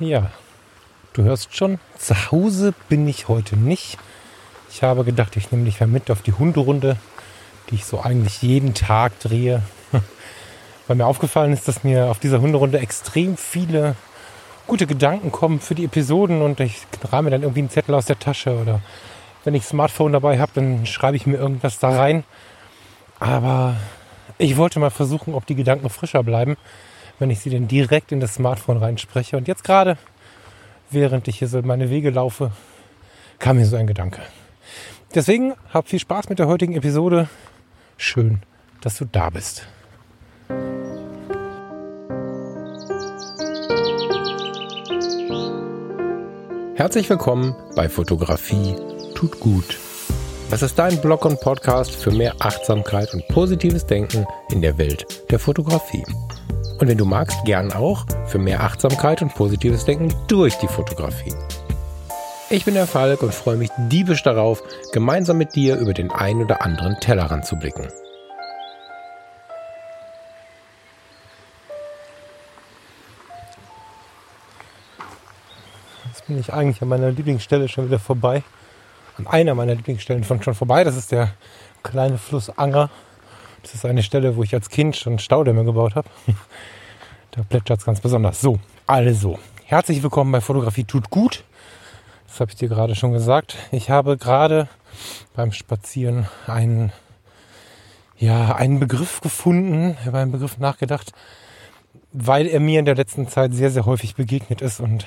Ja, du hörst schon, zu Hause bin ich heute nicht. Ich habe gedacht, ich nehme dich mal mit auf die Hunderunde, die ich so eigentlich jeden Tag drehe. Weil mir aufgefallen ist, dass mir auf dieser Hunderunde extrem viele gute Gedanken kommen für die Episoden und ich rahme dann irgendwie einen Zettel aus der Tasche oder wenn ich Smartphone dabei habe, dann schreibe ich mir irgendwas da rein. Aber ich wollte mal versuchen, ob die Gedanken frischer bleiben wenn ich sie denn direkt in das Smartphone reinspreche. Und jetzt gerade, während ich hier so meine Wege laufe, kam mir so ein Gedanke. Deswegen hab viel Spaß mit der heutigen Episode. Schön, dass du da bist. Herzlich willkommen bei Fotografie tut gut. Was ist dein Blog und Podcast für mehr Achtsamkeit und positives Denken in der Welt der Fotografie? Und wenn du magst, gern auch für mehr Achtsamkeit und positives Denken durch die Fotografie. Ich bin der Falk und freue mich diebisch darauf, gemeinsam mit dir über den ein oder anderen Tellerrand zu blicken. Jetzt bin ich eigentlich an meiner Lieblingsstelle schon wieder vorbei. An einer meiner Lieblingsstellen schon vorbei. Das ist der kleine Fluss Anger das ist eine Stelle, wo ich als Kind schon Staudämme gebaut habe. da plätschert es ganz besonders. So, also, herzlich willkommen bei Fotografie tut gut. Das habe ich dir gerade schon gesagt. Ich habe gerade beim Spazieren einen, ja, einen Begriff gefunden, über einen Begriff nachgedacht, weil er mir in der letzten Zeit sehr, sehr häufig begegnet ist und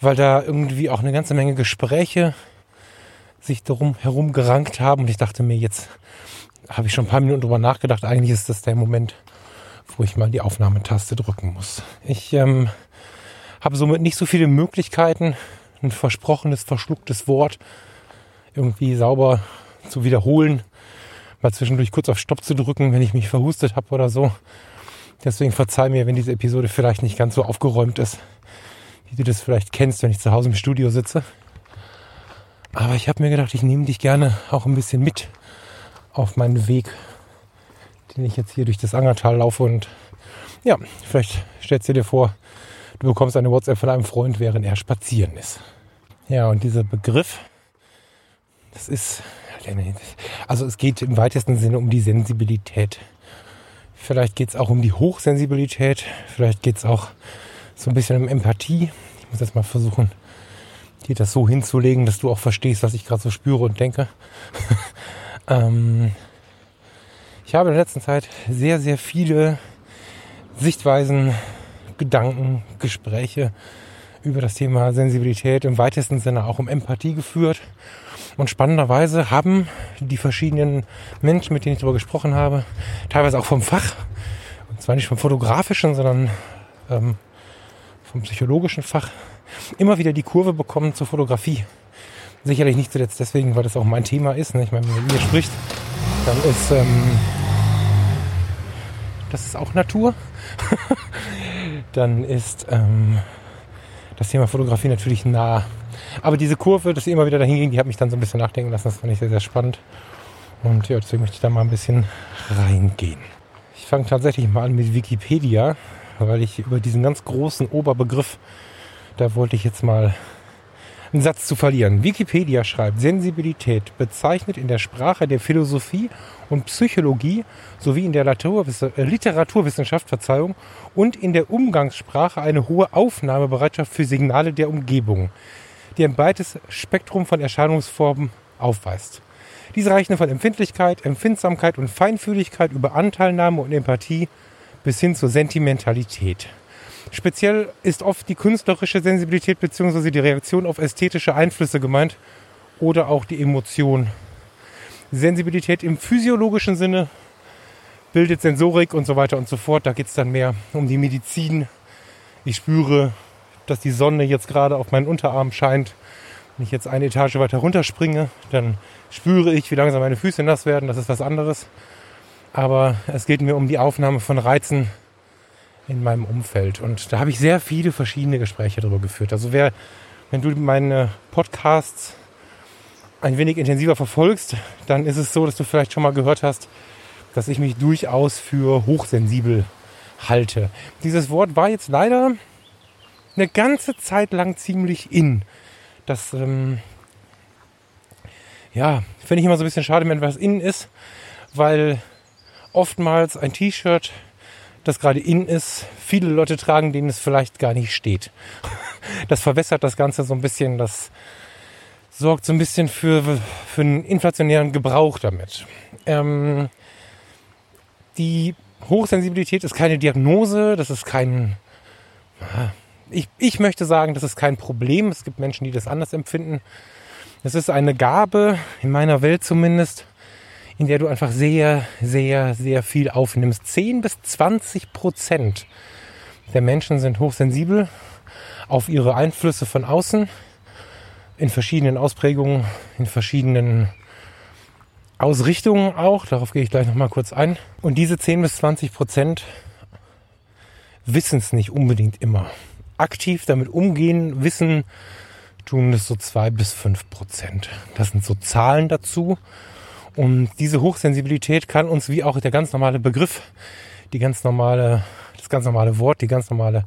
weil da irgendwie auch eine ganze Menge Gespräche sich darum herum gerankt haben und ich dachte mir, jetzt habe ich schon ein paar Minuten drüber nachgedacht. Eigentlich ist das der Moment, wo ich mal die Aufnahmetaste drücken muss. Ich ähm, habe somit nicht so viele Möglichkeiten, ein versprochenes, verschlucktes Wort irgendwie sauber zu wiederholen, mal zwischendurch kurz auf Stopp zu drücken, wenn ich mich verhustet habe oder so. Deswegen verzeih mir, wenn diese Episode vielleicht nicht ganz so aufgeräumt ist, wie du das vielleicht kennst, wenn ich zu Hause im Studio sitze. Aber ich habe mir gedacht, ich nehme dich gerne auch ein bisschen mit auf meinen Weg, den ich jetzt hier durch das Angertal laufe. Und ja, vielleicht stellst du dir vor, du bekommst eine WhatsApp von einem Freund, während er spazieren ist. Ja, und dieser Begriff, das ist, also es geht im weitesten Sinne um die Sensibilität. Vielleicht geht es auch um die Hochsensibilität, vielleicht geht es auch so ein bisschen um Empathie. Ich muss jetzt mal versuchen, dir das so hinzulegen, dass du auch verstehst, was ich gerade so spüre und denke. Ähm, ich habe in der letzten Zeit sehr, sehr viele Sichtweisen, Gedanken, Gespräche über das Thema Sensibilität im weitesten Sinne auch um Empathie geführt. Und spannenderweise haben die verschiedenen Menschen, mit denen ich darüber gesprochen habe, teilweise auch vom Fach, und zwar nicht vom fotografischen, sondern ähm, vom psychologischen Fach, immer wieder die Kurve bekommen zur Fotografie. Sicherlich nicht zuletzt deswegen, weil das auch mein Thema ist. Ne? Ich meine, wenn man mir spricht, dann ist ähm, das ist auch Natur. dann ist ähm, das Thema Fotografie natürlich nah. Aber diese Kurve, dass sie immer wieder dahin ging, die hat mich dann so ein bisschen nachdenken lassen. Das fand ich sehr, sehr spannend. Und ja, deswegen möchte ich da mal ein bisschen reingehen. Ich fange tatsächlich mal an mit Wikipedia, weil ich über diesen ganz großen Oberbegriff, da wollte ich jetzt mal einen Satz zu verlieren. Wikipedia schreibt, Sensibilität bezeichnet in der Sprache der Philosophie und Psychologie sowie in der äh, Literaturwissenschaft, Verzeihung, und in der Umgangssprache eine hohe Aufnahmebereitschaft für Signale der Umgebung, die ein breites Spektrum von Erscheinungsformen aufweist. Diese reichen von Empfindlichkeit, Empfindsamkeit und Feinfühligkeit über Anteilnahme und Empathie bis hin zur Sentimentalität. Speziell ist oft die künstlerische Sensibilität bzw. die Reaktion auf ästhetische Einflüsse gemeint oder auch die Emotion. Sensibilität im physiologischen Sinne bildet Sensorik und so weiter und so fort. Da geht es dann mehr um die Medizin. Ich spüre, dass die Sonne jetzt gerade auf meinen Unterarm scheint. Wenn ich jetzt eine Etage weiter runterspringe, dann spüre ich, wie langsam meine Füße nass werden. Das ist was anderes. Aber es geht mir um die Aufnahme von Reizen in meinem Umfeld. Und da habe ich sehr viele verschiedene Gespräche darüber geführt. Also wer, wenn du meine Podcasts ein wenig intensiver verfolgst, dann ist es so, dass du vielleicht schon mal gehört hast, dass ich mich durchaus für hochsensibel halte. Dieses Wort war jetzt leider eine ganze Zeit lang ziemlich in. Das, ähm, ja, finde ich immer so ein bisschen schade, wenn was in ist, weil oftmals ein T-Shirt, das gerade in ist, viele Leute tragen, denen es vielleicht gar nicht steht. Das verwässert das Ganze so ein bisschen, das sorgt so ein bisschen für, für einen inflationären Gebrauch damit. Ähm, die Hochsensibilität ist keine Diagnose, das ist kein, ich, ich möchte sagen, das ist kein Problem. Es gibt Menschen, die das anders empfinden. Es ist eine Gabe, in meiner Welt zumindest, in der du einfach sehr, sehr, sehr viel aufnimmst. 10 bis 20 Prozent der Menschen sind hochsensibel auf ihre Einflüsse von außen in verschiedenen Ausprägungen, in verschiedenen Ausrichtungen auch. Darauf gehe ich gleich nochmal kurz ein. Und diese 10 bis 20 Prozent wissen es nicht unbedingt immer. Aktiv damit umgehen, wissen, tun es so 2 bis 5 Prozent. Das sind so Zahlen dazu. Und diese Hochsensibilität kann uns wie auch der ganz normale Begriff, die ganz normale, das ganz normale Wort, die ganz normale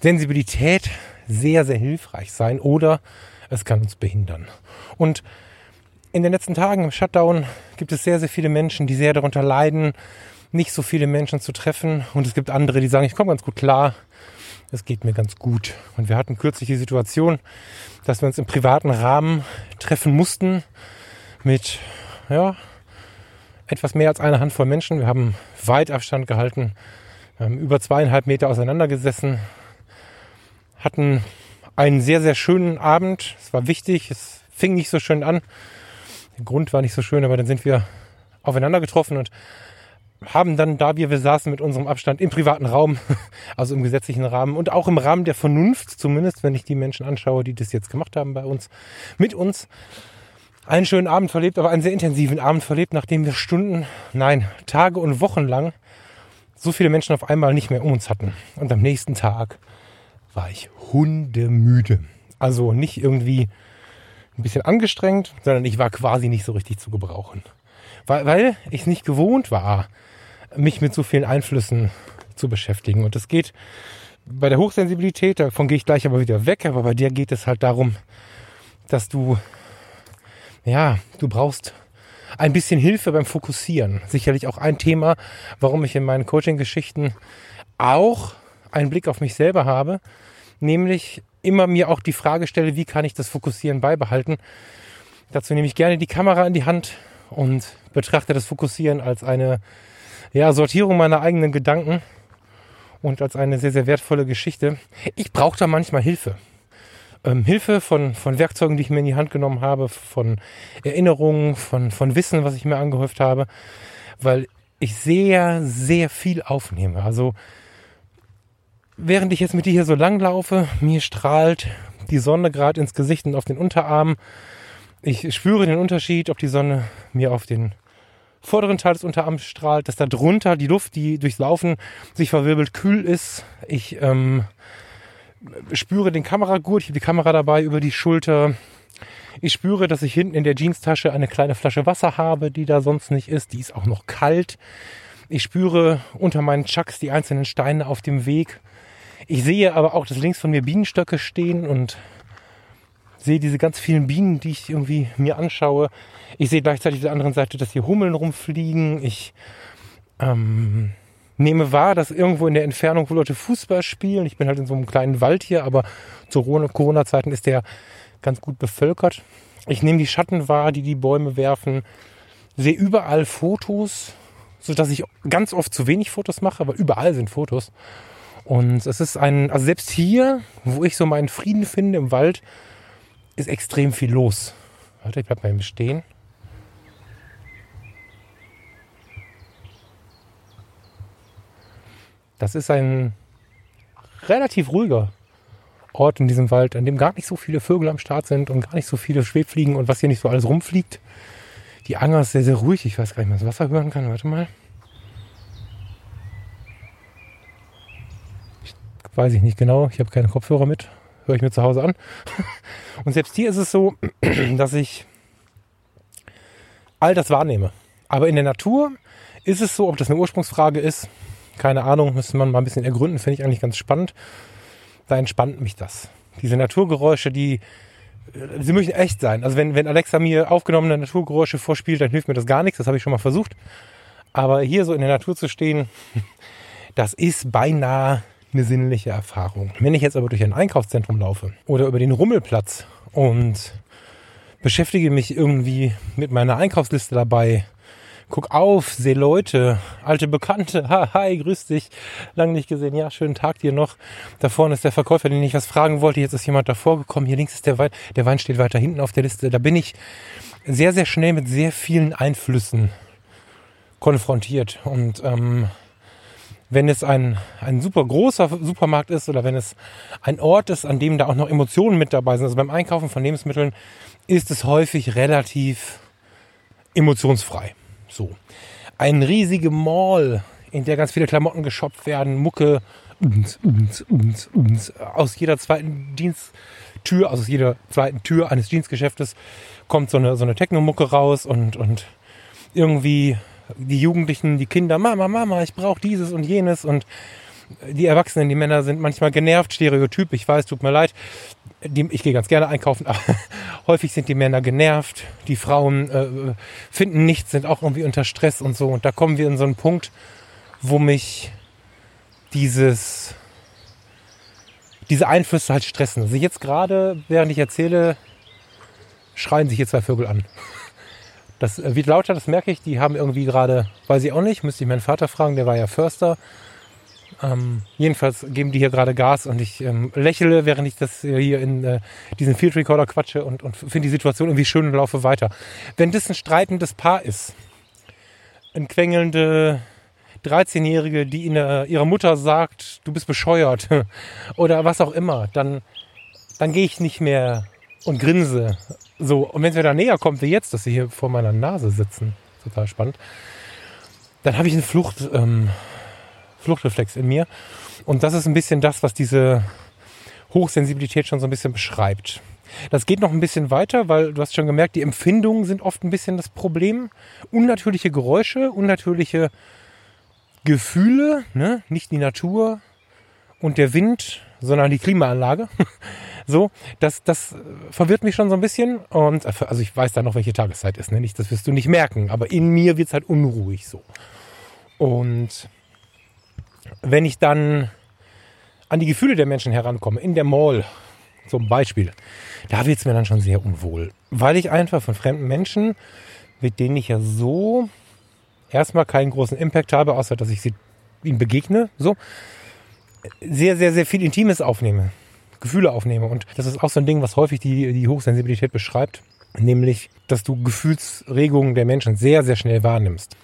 Sensibilität sehr, sehr hilfreich sein oder es kann uns behindern. Und in den letzten Tagen im Shutdown gibt es sehr, sehr viele Menschen, die sehr darunter leiden, nicht so viele Menschen zu treffen. Und es gibt andere, die sagen, ich komme ganz gut klar, es geht mir ganz gut. Und wir hatten kürzlich die Situation, dass wir uns im privaten Rahmen treffen mussten mit ja, etwas mehr als einer Handvoll Menschen. Wir haben weit Abstand gehalten, über zweieinhalb Meter auseinandergesessen, hatten einen sehr, sehr schönen Abend. Es war wichtig, es fing nicht so schön an. Der Grund war nicht so schön, aber dann sind wir aufeinander getroffen und haben dann, da wir, wir saßen mit unserem Abstand im privaten Raum, also im gesetzlichen Rahmen und auch im Rahmen der Vernunft, zumindest wenn ich die Menschen anschaue, die das jetzt gemacht haben bei uns, mit uns, einen schönen Abend verlebt, aber einen sehr intensiven Abend verlebt, nachdem wir Stunden, nein, Tage und Wochen lang so viele Menschen auf einmal nicht mehr um uns hatten. Und am nächsten Tag war ich hundemüde. Also nicht irgendwie ein bisschen angestrengt, sondern ich war quasi nicht so richtig zu gebrauchen. Weil, weil ich nicht gewohnt war, mich mit so vielen Einflüssen zu beschäftigen. Und es geht bei der Hochsensibilität, davon gehe ich gleich aber wieder weg, aber bei dir geht es halt darum, dass du, ja, du brauchst ein bisschen Hilfe beim Fokussieren. Sicherlich auch ein Thema, warum ich in meinen Coaching-Geschichten auch einen Blick auf mich selber habe, nämlich immer mir auch die Frage stelle, wie kann ich das Fokussieren beibehalten. Dazu nehme ich gerne die Kamera in die Hand und betrachte das Fokussieren als eine ja, Sortierung meiner eigenen Gedanken und als eine sehr, sehr wertvolle Geschichte. Ich brauche da manchmal Hilfe. Ähm, Hilfe von, von Werkzeugen, die ich mir in die Hand genommen habe, von Erinnerungen, von, von Wissen, was ich mir angehäuft habe, weil ich sehr, sehr viel aufnehme. Also während ich jetzt mit dir hier so lang laufe, mir strahlt die Sonne gerade ins Gesicht und auf den Unterarm. Ich spüre den Unterschied, ob die Sonne mir auf den vorderen Teil des Unterarms strahlt, dass da drunter die Luft, die durchs Laufen sich verwirbelt, kühl ist. Ich ähm, spüre den Kameragurt, ich habe die Kamera dabei über die Schulter. Ich spüre, dass ich hinten in der Jeanstasche eine kleine Flasche Wasser habe, die da sonst nicht ist. Die ist auch noch kalt. Ich spüre unter meinen Chucks die einzelnen Steine auf dem Weg. Ich sehe aber auch, dass links von mir Bienenstöcke stehen und sehe diese ganz vielen Bienen, die ich irgendwie mir anschaue. Ich sehe gleichzeitig auf der anderen Seite, dass hier Hummeln rumfliegen. Ich ähm, nehme wahr, dass irgendwo in der Entfernung, wo Leute Fußball spielen, ich bin halt in so einem kleinen Wald hier, aber zu Corona-Zeiten ist der ganz gut bevölkert. Ich nehme die Schatten wahr, die die Bäume werfen, sehe überall Fotos, sodass ich ganz oft zu wenig Fotos mache, aber überall sind Fotos. Und es ist ein, also selbst hier, wo ich so meinen Frieden finde im Wald, ist extrem viel los. Warte, ich bleib mal eben stehen. Das ist ein relativ ruhiger Ort in diesem Wald, an dem gar nicht so viele Vögel am Start sind und gar nicht so viele Schwebfliegen und was hier nicht so alles rumfliegt. Die Anger ist sehr, sehr ruhig. Ich weiß gar nicht, ob man das Wasser hören kann. Warte mal. weiß ich nicht genau. Ich habe keine Kopfhörer mit. Höre ich mir zu Hause an. Und selbst hier ist es so, dass ich all das wahrnehme. Aber in der Natur ist es so, ob das eine Ursprungsfrage ist, keine Ahnung, müsste man mal ein bisschen ergründen, finde ich eigentlich ganz spannend. da entspannt mich das. Diese Naturgeräusche, die, sie müssen echt sein. Also wenn, wenn Alexa mir aufgenommene Naturgeräusche vorspielt, dann hilft mir das gar nichts. Das habe ich schon mal versucht. Aber hier so in der Natur zu stehen, das ist beinahe eine sinnliche Erfahrung. Wenn ich jetzt aber durch ein Einkaufszentrum laufe oder über den Rummelplatz und beschäftige mich irgendwie mit meiner Einkaufsliste dabei, guck auf, sehe Leute, alte Bekannte, hi, grüß dich, lange nicht gesehen, ja, schönen Tag dir noch. Da vorne ist der Verkäufer, den ich was fragen wollte, jetzt ist jemand davor gekommen, hier links ist der Wein, der Wein steht weiter hinten auf der Liste. Da bin ich sehr, sehr schnell mit sehr vielen Einflüssen konfrontiert. Und ähm, wenn es ein, ein super großer Supermarkt ist oder wenn es ein Ort ist, an dem da auch noch Emotionen mit dabei sind, also beim Einkaufen von Lebensmitteln, ist es häufig relativ emotionsfrei. So. Ein riesige Mall, in der ganz viele Klamotten geshoppt werden, Mucke, und, und, und, und, aus jeder zweiten Diensttür, also aus jeder zweiten Tür eines Dienstgeschäftes kommt so eine, so eine Techno-Mucke raus und, und irgendwie die Jugendlichen, die Kinder, Mama, Mama, ich brauche dieses und jenes und die Erwachsenen, die Männer sind manchmal genervt, Stereotyp, ich weiß, tut mir leid. Die, ich gehe ganz gerne einkaufen, aber häufig sind die Männer genervt, die Frauen äh, finden nichts, sind auch irgendwie unter Stress und so. Und da kommen wir in so einen Punkt, wo mich dieses, diese Einflüsse halt stressen. Also jetzt gerade, während ich erzähle, schreien sich hier zwei Vögel an. Das wird lauter, das merke ich. Die haben irgendwie gerade, weiß ich auch nicht, müsste ich meinen Vater fragen, der war ja Förster. Ähm, jedenfalls geben die hier gerade Gas und ich ähm, lächle, während ich das hier in äh, diesen Field Recorder quatsche und, und finde die Situation irgendwie schön und laufe weiter. Wenn das ein streitendes Paar ist, ein quengelnde 13-Jährige, die in, äh, ihrer Mutter sagt, du bist bescheuert oder was auch immer, dann, dann gehe ich nicht mehr und grinse so, und wenn es mir da näher kommt wie jetzt, dass sie hier vor meiner Nase sitzen, total spannend, dann habe ich einen Flucht, ähm, Fluchtreflex in mir. Und das ist ein bisschen das, was diese Hochsensibilität schon so ein bisschen beschreibt. Das geht noch ein bisschen weiter, weil du hast schon gemerkt, die Empfindungen sind oft ein bisschen das Problem. Unnatürliche Geräusche, unnatürliche Gefühle, ne? nicht die Natur und der Wind, sondern die Klimaanlage. So, das, das verwirrt mich schon so ein bisschen. Und also ich weiß da noch, welche Tageszeit ist. Ne? Das wirst du nicht merken. Aber in mir wird es halt unruhig so. Und wenn ich dann an die Gefühle der Menschen herankomme, in der Mall zum Beispiel, da wird es mir dann schon sehr unwohl. Weil ich einfach von fremden Menschen, mit denen ich ja so erstmal keinen großen Impact habe, außer dass ich sie ihnen begegne, so, sehr, sehr, sehr viel Intimes aufnehme. Gefühle aufnehme. Und das ist auch so ein Ding, was häufig die, die Hochsensibilität beschreibt, nämlich, dass du Gefühlsregungen der Menschen sehr, sehr schnell wahrnimmst.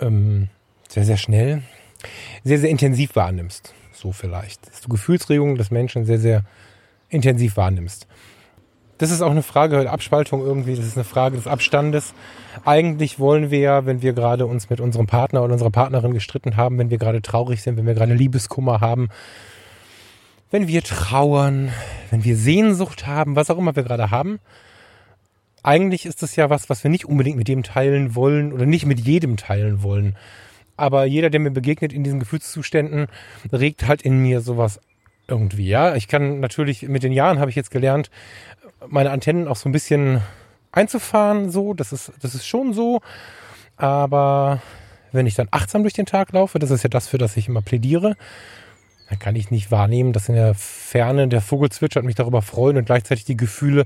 Ähm, sehr, sehr schnell, sehr, sehr intensiv wahrnimmst. So vielleicht. Dass du Gefühlsregungen des Menschen sehr, sehr intensiv wahrnimmst. Das ist auch eine Frage der Abspaltung irgendwie, das ist eine Frage des Abstandes. Eigentlich wollen wir ja, wenn wir gerade uns mit unserem Partner oder unserer Partnerin gestritten haben, wenn wir gerade traurig sind, wenn wir gerade Liebeskummer haben, wenn wir trauern, wenn wir Sehnsucht haben, was auch immer wir gerade haben. Eigentlich ist es ja was, was wir nicht unbedingt mit dem teilen wollen oder nicht mit jedem teilen wollen. Aber jeder, der mir begegnet in diesen Gefühlszuständen, regt halt in mir sowas irgendwie. Ja, ich kann natürlich mit den Jahren habe ich jetzt gelernt, meine Antennen auch so ein bisschen einzufahren. So, das ist das ist schon so. Aber wenn ich dann achtsam durch den Tag laufe, das ist ja das, für das ich immer plädiere, dann kann ich nicht wahrnehmen, dass in der Ferne der Vogel zwitschert und mich darüber freuen und gleichzeitig die Gefühle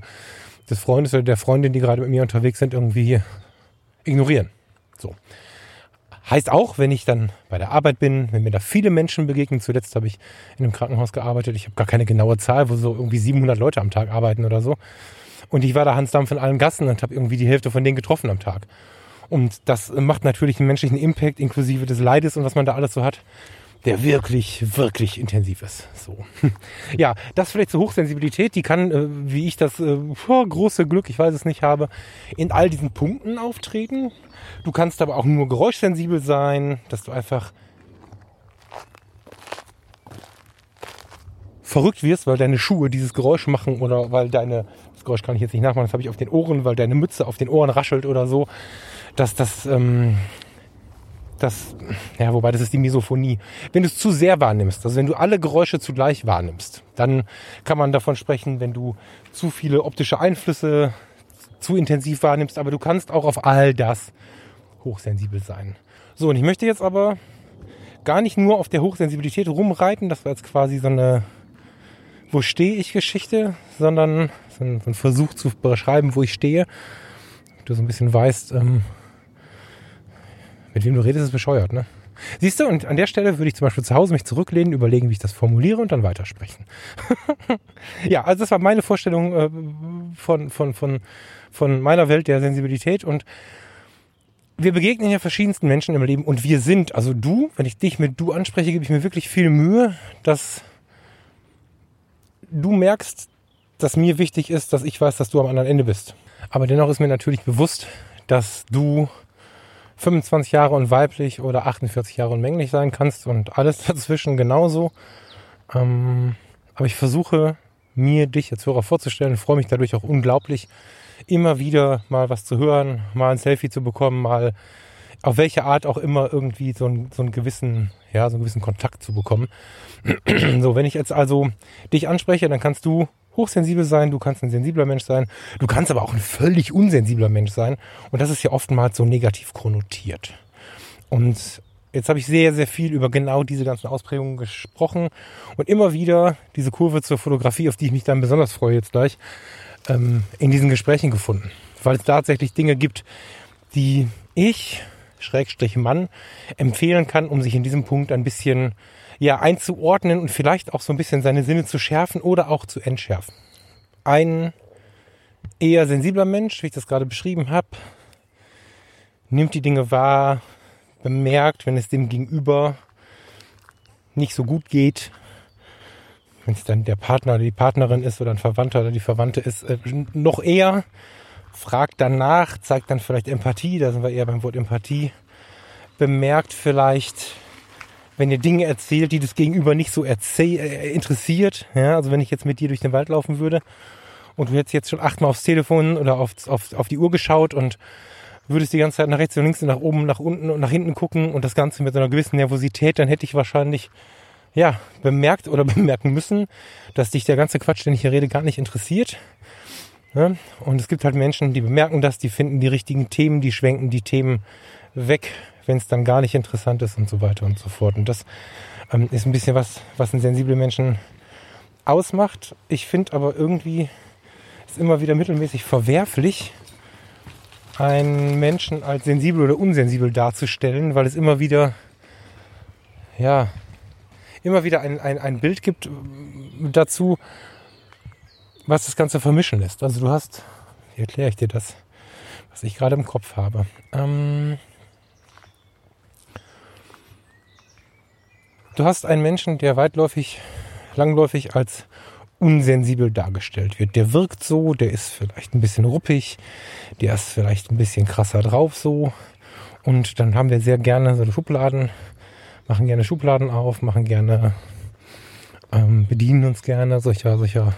des Freundes oder der Freundin, die gerade mit mir unterwegs sind, irgendwie ignorieren. So. Heißt auch, wenn ich dann bei der Arbeit bin, wenn mir da viele Menschen begegnen, zuletzt habe ich in einem Krankenhaus gearbeitet, ich habe gar keine genaue Zahl, wo so irgendwie 700 Leute am Tag arbeiten oder so. Und ich war da Hans Dampf in allen Gassen und habe irgendwie die Hälfte von denen getroffen am Tag. Und das macht natürlich einen menschlichen Impact, inklusive des Leides und was man da alles so hat der wirklich, wirklich intensiv ist. So. Ja, das vielleicht zur Hochsensibilität, die kann, äh, wie ich das äh, große Glück, ich weiß es nicht habe, in all diesen Punkten auftreten. Du kannst aber auch nur geräuschsensibel sein, dass du einfach verrückt wirst, weil deine Schuhe dieses Geräusch machen oder weil deine, das Geräusch kann ich jetzt nicht nachmachen, das habe ich auf den Ohren, weil deine Mütze auf den Ohren raschelt oder so, dass das ähm, das, ja, wobei das ist die Misophonie. Wenn du es zu sehr wahrnimmst, also wenn du alle Geräusche zugleich wahrnimmst, dann kann man davon sprechen, wenn du zu viele optische Einflüsse zu intensiv wahrnimmst, aber du kannst auch auf all das hochsensibel sein. So, und ich möchte jetzt aber gar nicht nur auf der Hochsensibilität rumreiten, das war jetzt quasi so eine Wo stehe ich Geschichte, sondern so ein, Versuch zu beschreiben, wo ich stehe. Du so ein bisschen weißt, ähm, mit wem du redest, ist bescheuert, ne? Siehst du, und an der Stelle würde ich zum Beispiel zu Hause mich zurücklehnen, überlegen, wie ich das formuliere und dann weitersprechen. ja, also das war meine Vorstellung äh, von, von, von, von meiner Welt der Sensibilität und wir begegnen ja verschiedensten Menschen im Leben und wir sind, also du, wenn ich dich mit du anspreche, gebe ich mir wirklich viel Mühe, dass du merkst, dass mir wichtig ist, dass ich weiß, dass du am anderen Ende bist. Aber dennoch ist mir natürlich bewusst, dass du 25 Jahre und weiblich oder 48 Jahre und männlich sein kannst und alles dazwischen genauso. Ähm, aber ich versuche mir dich als Hörer vorzustellen und freue mich dadurch auch unglaublich, immer wieder mal was zu hören, mal ein Selfie zu bekommen, mal auf welche Art auch immer irgendwie so, ein, so einen gewissen, ja, so einen gewissen Kontakt zu bekommen. so, wenn ich jetzt also dich anspreche, dann kannst du hochsensibel sein, du kannst ein sensibler Mensch sein, du kannst aber auch ein völlig unsensibler Mensch sein. Und das ist ja oftmals so negativ konnotiert. Und jetzt habe ich sehr, sehr viel über genau diese ganzen Ausprägungen gesprochen und immer wieder diese Kurve zur Fotografie, auf die ich mich dann besonders freue jetzt gleich, ähm, in diesen Gesprächen gefunden. Weil es tatsächlich Dinge gibt, die ich, Schrägstrich Mann, empfehlen kann, um sich in diesem Punkt ein bisschen ja, einzuordnen und vielleicht auch so ein bisschen seine Sinne zu schärfen oder auch zu entschärfen. Ein eher sensibler Mensch, wie ich das gerade beschrieben habe, nimmt die Dinge wahr, bemerkt, wenn es dem Gegenüber nicht so gut geht, wenn es dann der Partner oder die Partnerin ist oder ein Verwandter oder die Verwandte ist, äh, noch eher, fragt danach, zeigt dann vielleicht Empathie, da sind wir eher beim Wort Empathie, bemerkt vielleicht, wenn ihr Dinge erzählt, die das Gegenüber nicht so äh, interessiert. Ja, also wenn ich jetzt mit dir durch den Wald laufen würde und du hättest jetzt schon achtmal aufs Telefon oder auf, auf, auf die Uhr geschaut und würdest die ganze Zeit nach rechts und links und nach oben, nach unten und nach hinten gucken und das Ganze mit so einer gewissen Nervosität, dann hätte ich wahrscheinlich ja, bemerkt oder bemerken müssen, dass dich der ganze Quatsch, den ich hier rede, gar nicht interessiert. Ja? Und es gibt halt Menschen, die bemerken das, die finden die richtigen Themen, die schwenken die Themen weg, wenn es dann gar nicht interessant ist und so weiter und so fort. Und das ähm, ist ein bisschen was, was einen sensiblen Menschen ausmacht. Ich finde aber irgendwie ist immer wieder mittelmäßig verwerflich, einen Menschen als sensibel oder unsensibel darzustellen, weil es immer wieder, ja, immer wieder ein, ein, ein Bild gibt dazu, was das Ganze vermischen lässt. Also du hast, wie erkläre ich dir das, was ich gerade im Kopf habe. Ähm, Du hast einen Menschen, der weitläufig, langläufig als unsensibel dargestellt wird. Der wirkt so, der ist vielleicht ein bisschen ruppig, der ist vielleicht ein bisschen krasser drauf so. Und dann haben wir sehr gerne so Schubladen, machen gerne Schubladen auf, machen gerne, ähm, bedienen uns gerne solcher, solcher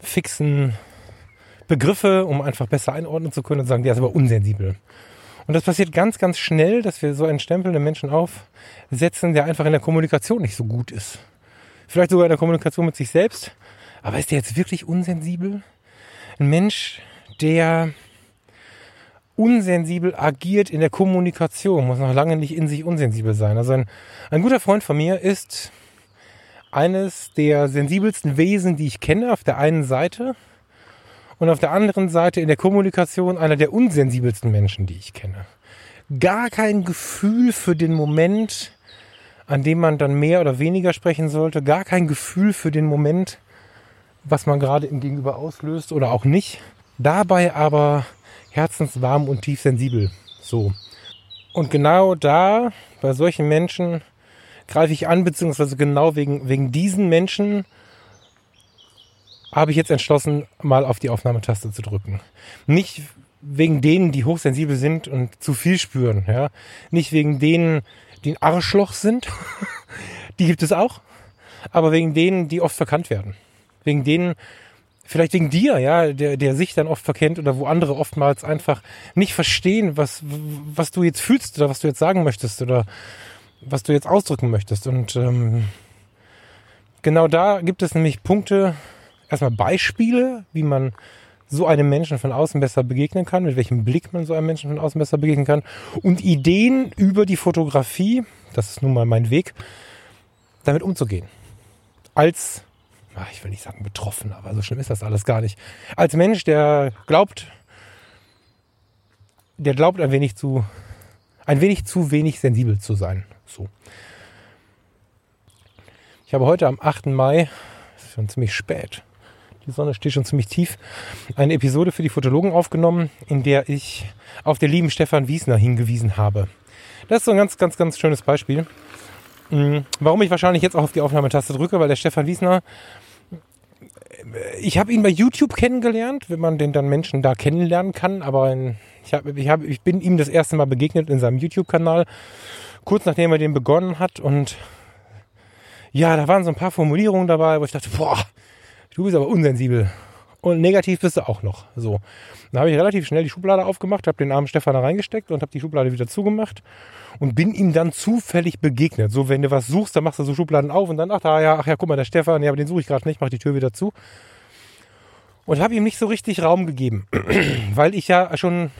fixen Begriffe, um einfach besser einordnen zu können und sagen, der ist aber unsensibel. Und das passiert ganz, ganz schnell, dass wir so einen Stempel den Menschen aufsetzen, der einfach in der Kommunikation nicht so gut ist. Vielleicht sogar in der Kommunikation mit sich selbst. Aber ist der jetzt wirklich unsensibel? Ein Mensch, der unsensibel agiert in der Kommunikation, muss noch lange nicht in sich unsensibel sein. Also ein, ein guter Freund von mir ist eines der sensibelsten Wesen, die ich kenne, auf der einen Seite und auf der anderen Seite in der Kommunikation einer der unsensibelsten Menschen, die ich kenne. Gar kein Gefühl für den Moment, an dem man dann mehr oder weniger sprechen sollte, gar kein Gefühl für den Moment, was man gerade im Gegenüber auslöst oder auch nicht. Dabei aber herzenswarm und tief sensibel. So. Und genau da, bei solchen Menschen, greife ich an, beziehungsweise genau wegen, wegen diesen Menschen habe ich jetzt entschlossen, mal auf die Aufnahmetaste zu drücken. Nicht wegen denen, die hochsensibel sind und zu viel spüren, ja. Nicht wegen denen, die ein Arschloch sind. die gibt es auch. Aber wegen denen, die oft verkannt werden. Wegen denen, vielleicht wegen dir, ja, der, der sich dann oft verkennt oder wo andere oftmals einfach nicht verstehen, was, was du jetzt fühlst oder was du jetzt sagen möchtest oder was du jetzt ausdrücken möchtest. Und ähm, genau da gibt es nämlich Punkte, erstmal Beispiele, wie man so einem Menschen von außen besser begegnen kann, mit welchem Blick man so einem Menschen von außen besser begegnen kann und Ideen über die Fotografie, das ist nun mal mein Weg, damit umzugehen. Als ach, ich will nicht sagen betroffen, aber so schlimm ist das alles gar nicht. Als Mensch, der glaubt, der glaubt ein wenig zu, ein wenig zu wenig sensibel zu sein. So. Ich habe heute am 8. Mai, schon ziemlich spät, die Sonne steht schon ziemlich tief, eine Episode für die Fotologen aufgenommen, in der ich auf den lieben Stefan Wiesner hingewiesen habe. Das ist so ein ganz, ganz, ganz schönes Beispiel. Hm, warum ich wahrscheinlich jetzt auch auf die Aufnahmetaste drücke, weil der Stefan Wiesner ich habe ihn bei YouTube kennengelernt, wenn man den dann Menschen da kennenlernen kann. Aber ich, hab, ich, hab, ich bin ihm das erste Mal begegnet in seinem YouTube-Kanal, kurz nachdem er den begonnen hat. Und ja, da waren so ein paar Formulierungen dabei, wo ich dachte, boah, du bist aber unsensibel. Und negativ bist du auch noch. So. Dann habe ich relativ schnell die Schublade aufgemacht, habe den armen Stefan da reingesteckt und habe die Schublade wieder zugemacht und bin ihm dann zufällig begegnet. So, wenn du was suchst, dann machst du so Schubladen auf und dann, ach, da, ja, ach ja, guck mal, der Stefan, ja, aber den suche ich gerade nicht, mach die Tür wieder zu. Und habe ihm nicht so richtig Raum gegeben, weil ich ja schon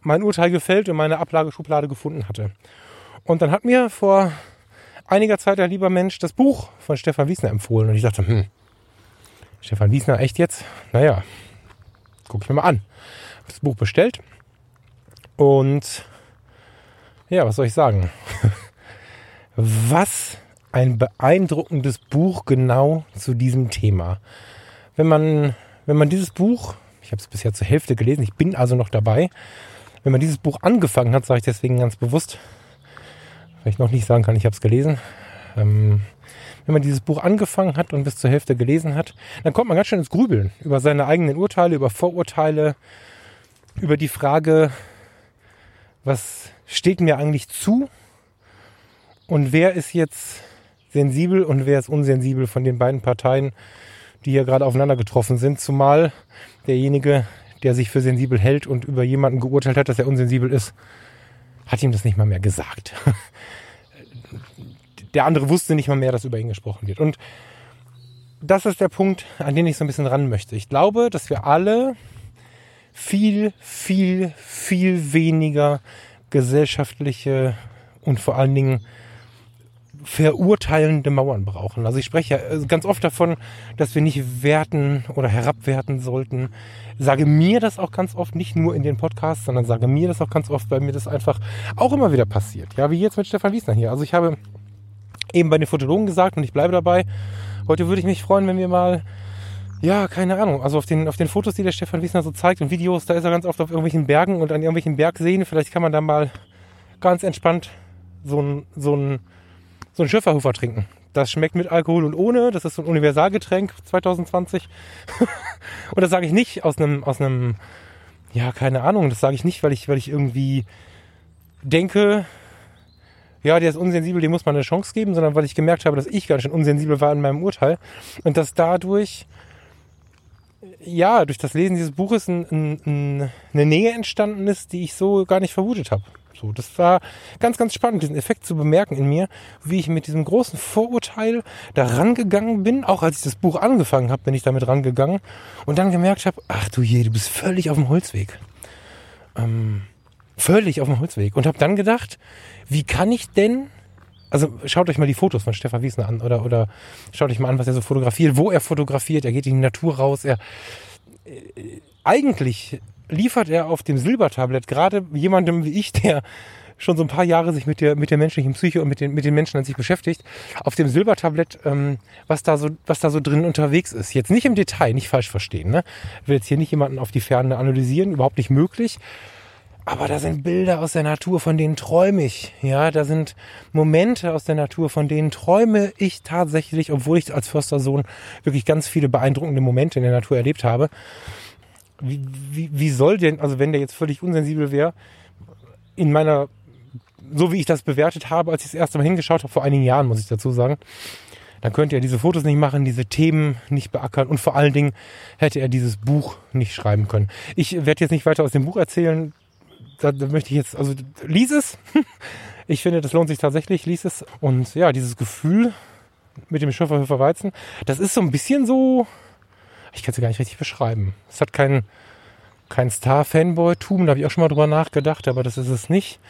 mein Urteil gefällt und meine Ablageschublade gefunden hatte. Und dann hat mir vor einiger Zeit der lieber Mensch das Buch von Stefan Wiesner empfohlen und ich dachte, hm, Stefan Wiesner, echt jetzt? Naja, guck ich mir mal an. Hab das Buch bestellt und ja, was soll ich sagen? Was ein beeindruckendes Buch genau zu diesem Thema. Wenn man, wenn man dieses Buch, ich habe es bisher zur Hälfte gelesen, ich bin also noch dabei, wenn man dieses Buch angefangen hat, sage ich deswegen ganz bewusst, weil ich noch nicht sagen kann, ich habe es gelesen. Ähm, wenn man dieses Buch angefangen hat und bis zur Hälfte gelesen hat, dann kommt man ganz schön ins Grübeln über seine eigenen Urteile, über Vorurteile, über die Frage, was steht mir eigentlich zu und wer ist jetzt sensibel und wer ist unsensibel von den beiden Parteien, die hier gerade aufeinander getroffen sind. Zumal derjenige, der sich für sensibel hält und über jemanden geurteilt hat, dass er unsensibel ist, hat ihm das nicht mal mehr gesagt. Der andere wusste nicht mal mehr, dass über ihn gesprochen wird. Und das ist der Punkt, an den ich so ein bisschen ran möchte. Ich glaube, dass wir alle viel, viel, viel weniger gesellschaftliche und vor allen Dingen verurteilende Mauern brauchen. Also ich spreche ja äh, ganz oft davon, dass wir nicht werten oder herabwerten sollten. Sage mir das auch ganz oft, nicht nur in den Podcasts, sondern sage mir das auch ganz oft, weil mir das einfach auch immer wieder passiert. Ja, wie jetzt mit Stefan Wiesner hier. Also ich habe eben bei den Fotologen gesagt und ich bleibe dabei. Heute würde ich mich freuen, wenn wir mal ja, keine Ahnung. Also auf den, auf den Fotos, die der Stefan Wiesner so zeigt und Videos, da ist er ganz oft auf irgendwelchen Bergen und an irgendwelchen Bergseen. Vielleicht kann man da mal ganz entspannt so ein, so ein, so ein Schifferhofer trinken. Das schmeckt mit Alkohol und ohne. Das ist so ein Universalgetränk 2020. und das sage ich nicht aus einem, aus einem, ja, keine Ahnung. Das sage ich nicht, weil ich, weil ich irgendwie denke, ja, der ist unsensibel, dem muss man eine Chance geben, sondern weil ich gemerkt habe, dass ich ganz schön unsensibel war in meinem Urteil und dass dadurch ja, durch das Lesen dieses Buches ein, ein, ein, eine Nähe entstanden ist, die ich so gar nicht vermutet habe. So, das war ganz, ganz spannend, diesen Effekt zu bemerken in mir, wie ich mit diesem großen Vorurteil da rangegangen bin. Auch als ich das Buch angefangen habe, bin ich damit rangegangen und dann gemerkt habe, ach du je, du bist völlig auf dem Holzweg. Ähm, völlig auf dem Holzweg. Und habe dann gedacht, wie kann ich denn also schaut euch mal die Fotos von Stefan Wiesner an oder, oder schaut euch mal an, was er so fotografiert, wo er fotografiert. Er geht in die Natur raus. Er äh, eigentlich liefert er auf dem Silbertablett gerade jemandem wie ich, der schon so ein paar Jahre sich mit der, mit der menschlichen Psyche und mit den, mit den Menschen an sich beschäftigt, auf dem Silbertablett, ähm, was, da so, was da so drin unterwegs ist. Jetzt nicht im Detail, nicht falsch verstehen. Ne? Ich will jetzt hier nicht jemanden auf die Ferne analysieren, überhaupt nicht möglich. Aber da sind Bilder aus der Natur, von denen träume ich. Ja, da sind Momente aus der Natur, von denen träume ich tatsächlich, obwohl ich als Förstersohn wirklich ganz viele beeindruckende Momente in der Natur erlebt habe. Wie, wie, wie soll denn, also wenn der jetzt völlig unsensibel wäre, in meiner, so wie ich das bewertet habe, als ich das erste Mal hingeschaut habe, vor einigen Jahren, muss ich dazu sagen, dann könnte er diese Fotos nicht machen, diese Themen nicht beackern und vor allen Dingen hätte er dieses Buch nicht schreiben können. Ich werde jetzt nicht weiter aus dem Buch erzählen. Da, da möchte ich jetzt, also lies es. Ich finde, das lohnt sich tatsächlich, lies es. Und ja, dieses Gefühl mit dem Schöfferhöfer Weizen, das ist so ein bisschen so, ich kann es gar nicht richtig beschreiben. Es hat kein, kein Star-Fanboy-Tum, da habe ich auch schon mal drüber nachgedacht, aber das ist es nicht.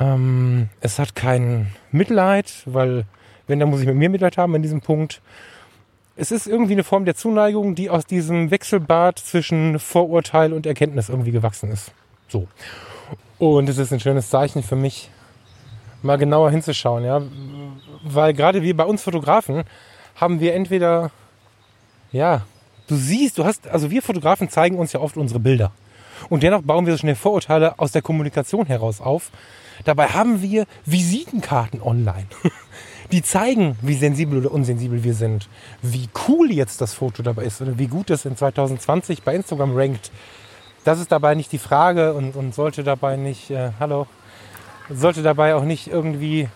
Ähm, es hat kein Mitleid, weil wenn, dann muss ich mit mir Mitleid haben in diesem Punkt. Es ist irgendwie eine Form der Zuneigung, die aus diesem Wechselbad zwischen Vorurteil und Erkenntnis irgendwie gewachsen ist. So. Und es ist ein schönes Zeichen für mich, mal genauer hinzuschauen, ja. Weil gerade wir bei uns Fotografen haben wir entweder, ja, du siehst, du hast, also wir Fotografen zeigen uns ja oft unsere Bilder. Und dennoch bauen wir so schnell Vorurteile aus der Kommunikation heraus auf. Dabei haben wir Visitenkarten online. die zeigen, wie sensibel oder unsensibel wir sind, wie cool jetzt das Foto dabei ist oder wie gut es in 2020 bei Instagram rankt. Das ist dabei nicht die Frage und, und sollte dabei nicht, äh, hallo, sollte dabei auch nicht irgendwie.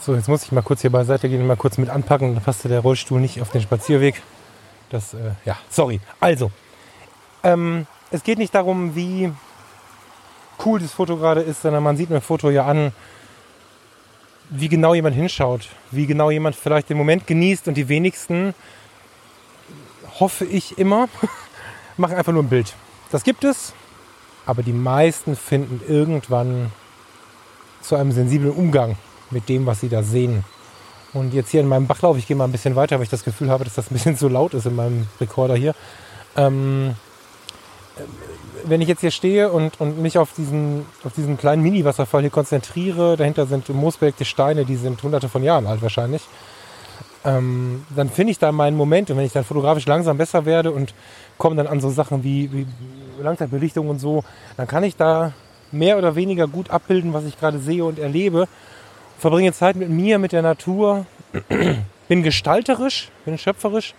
So, jetzt muss ich mal kurz hier beiseite gehen und mal kurz mit anpacken. Da passte der Rollstuhl nicht auf den Spazierweg. Das, äh, ja, sorry. Also, ähm, es geht nicht darum, wie cool das Foto gerade ist, sondern man sieht mir Foto ja an, wie genau jemand hinschaut, wie genau jemand vielleicht den Moment genießt und die wenigsten, hoffe ich immer, machen einfach nur ein Bild. Das gibt es, aber die meisten finden irgendwann zu einem sensiblen Umgang mit dem, was sie da sehen. Und jetzt hier in meinem Bachlauf, ich gehe mal ein bisschen weiter, weil ich das Gefühl habe, dass das ein bisschen zu laut ist in meinem Rekorder hier. Ähm, wenn ich jetzt hier stehe und, und mich auf diesen, auf diesen kleinen Mini-Wasserfall hier konzentriere, dahinter sind moosbelegte Steine, die sind hunderte von Jahren alt wahrscheinlich, ähm, dann finde ich da meinen Moment und wenn ich dann fotografisch langsam besser werde und komme dann an so Sachen wie, wie Langzeitbelichtung und so, dann kann ich da mehr oder weniger gut abbilden, was ich gerade sehe und erlebe. Verbringe Zeit mit mir, mit der Natur, bin gestalterisch, bin schöpferisch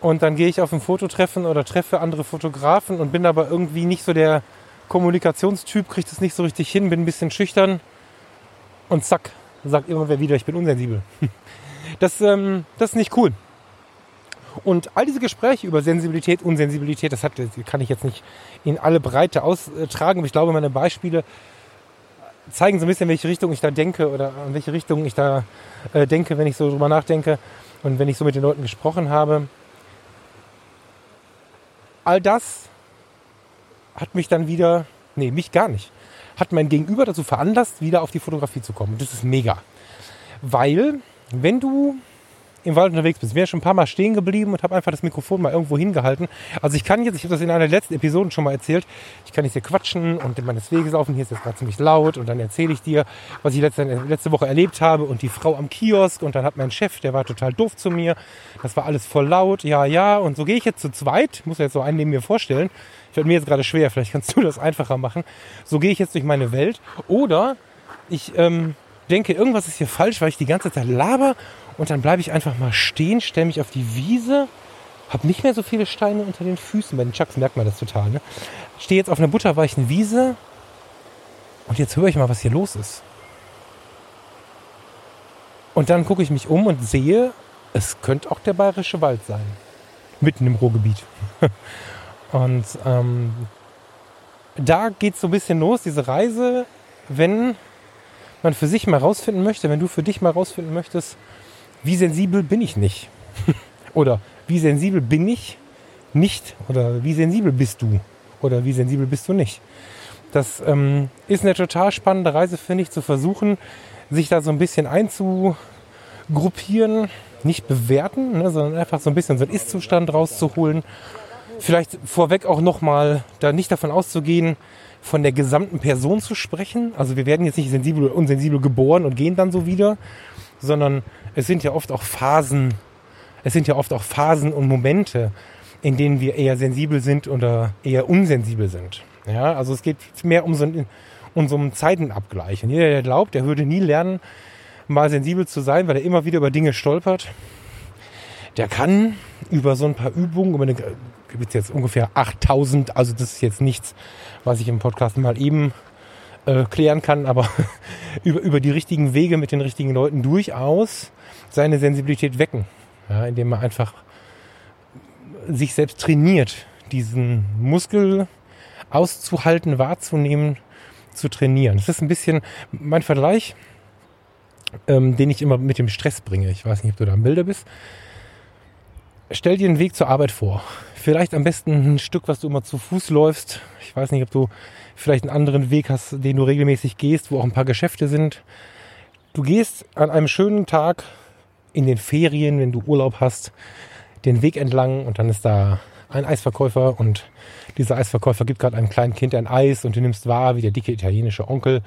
und dann gehe ich auf ein Fototreffen oder treffe andere Fotografen und bin aber irgendwie nicht so der Kommunikationstyp, kriege das nicht so richtig hin, bin ein bisschen schüchtern und zack, sagt immer wer wieder, ich bin unsensibel. Das, ähm, das ist nicht cool. Und all diese Gespräche über Sensibilität, Unsensibilität, das hat, kann ich jetzt nicht in alle Breite austragen, aber ich glaube, meine Beispiele zeigen so ein bisschen, in welche Richtung ich da denke oder in welche Richtung ich da äh, denke, wenn ich so drüber nachdenke und wenn ich so mit den Leuten gesprochen habe all das hat mich dann wieder, nee, mich gar nicht, hat mein Gegenüber dazu veranlasst, wieder auf die Fotografie zu kommen. Das ist mega. Weil, wenn du im Wald unterwegs bist. Ich ja schon ein paar Mal stehen geblieben und habe einfach das Mikrofon mal irgendwo hingehalten. Also ich kann jetzt, ich habe das in einer der letzten Episoden schon mal erzählt, ich kann jetzt hier quatschen und in meines Weges laufen, hier ist jetzt gerade ziemlich laut und dann erzähle ich dir, was ich letzte, letzte Woche erlebt habe und die Frau am Kiosk und dann hat mein Chef, der war total doof zu mir, das war alles voll laut, ja, ja und so gehe ich jetzt zu zweit, muss jetzt so einen neben mir vorstellen, fällt mir jetzt gerade schwer, vielleicht kannst du das einfacher machen, so gehe ich jetzt durch meine Welt oder ich ähm, denke, irgendwas ist hier falsch, weil ich die ganze Zeit laber und dann bleibe ich einfach mal stehen, stelle mich auf die Wiese, habe nicht mehr so viele Steine unter den Füßen. Bei den Chucks merkt man das total. Ne? Stehe jetzt auf einer butterweichen Wiese und jetzt höre ich mal, was hier los ist. Und dann gucke ich mich um und sehe, es könnte auch der bayerische Wald sein. Mitten im Ruhrgebiet. und ähm, da geht es so ein bisschen los, diese Reise, wenn man für sich mal rausfinden möchte, wenn du für dich mal rausfinden möchtest, wie sensibel bin ich nicht? oder wie sensibel bin ich nicht? Oder wie sensibel bist du? Oder wie sensibel bist du nicht? Das ähm, ist eine total spannende Reise, finde ich, zu versuchen, sich da so ein bisschen einzugruppieren, nicht bewerten, ne, sondern einfach so ein bisschen so einen Ist-Zustand rauszuholen. Vielleicht vorweg auch nochmal da nicht davon auszugehen, von der gesamten Person zu sprechen. Also wir werden jetzt nicht sensibel oder unsensibel geboren und gehen dann so wieder, sondern es sind ja oft auch Phasen, es sind ja oft auch Phasen und Momente, in denen wir eher sensibel sind oder eher unsensibel sind. Ja, also es geht mehr um so, einen, um so einen Zeitenabgleich. Und jeder, der glaubt, der würde nie lernen, mal sensibel zu sein, weil er immer wieder über Dinge stolpert, der kann über so ein paar Übungen, über eine, gibt jetzt ungefähr 8000, also das ist jetzt nichts, was ich im Podcast mal eben äh, klären kann, aber über, über die richtigen Wege mit den richtigen Leuten durchaus seine Sensibilität wecken. Ja, indem man einfach sich selbst trainiert, diesen Muskel auszuhalten, wahrzunehmen, zu trainieren. Das ist ein bisschen mein Vergleich, ähm, den ich immer mit dem Stress bringe. Ich weiß nicht, ob du da im Bilder bist. Stell dir einen Weg zur Arbeit vor. Vielleicht am besten ein Stück, was du immer zu Fuß läufst. Ich weiß nicht, ob du vielleicht einen anderen Weg hast, den du regelmäßig gehst, wo auch ein paar Geschäfte sind. Du gehst an einem schönen Tag in den Ferien, wenn du Urlaub hast, den Weg entlang und dann ist da ein Eisverkäufer und dieser Eisverkäufer gibt gerade einem kleinen Kind ein Eis und du nimmst wahr, wie der dicke italienische Onkel,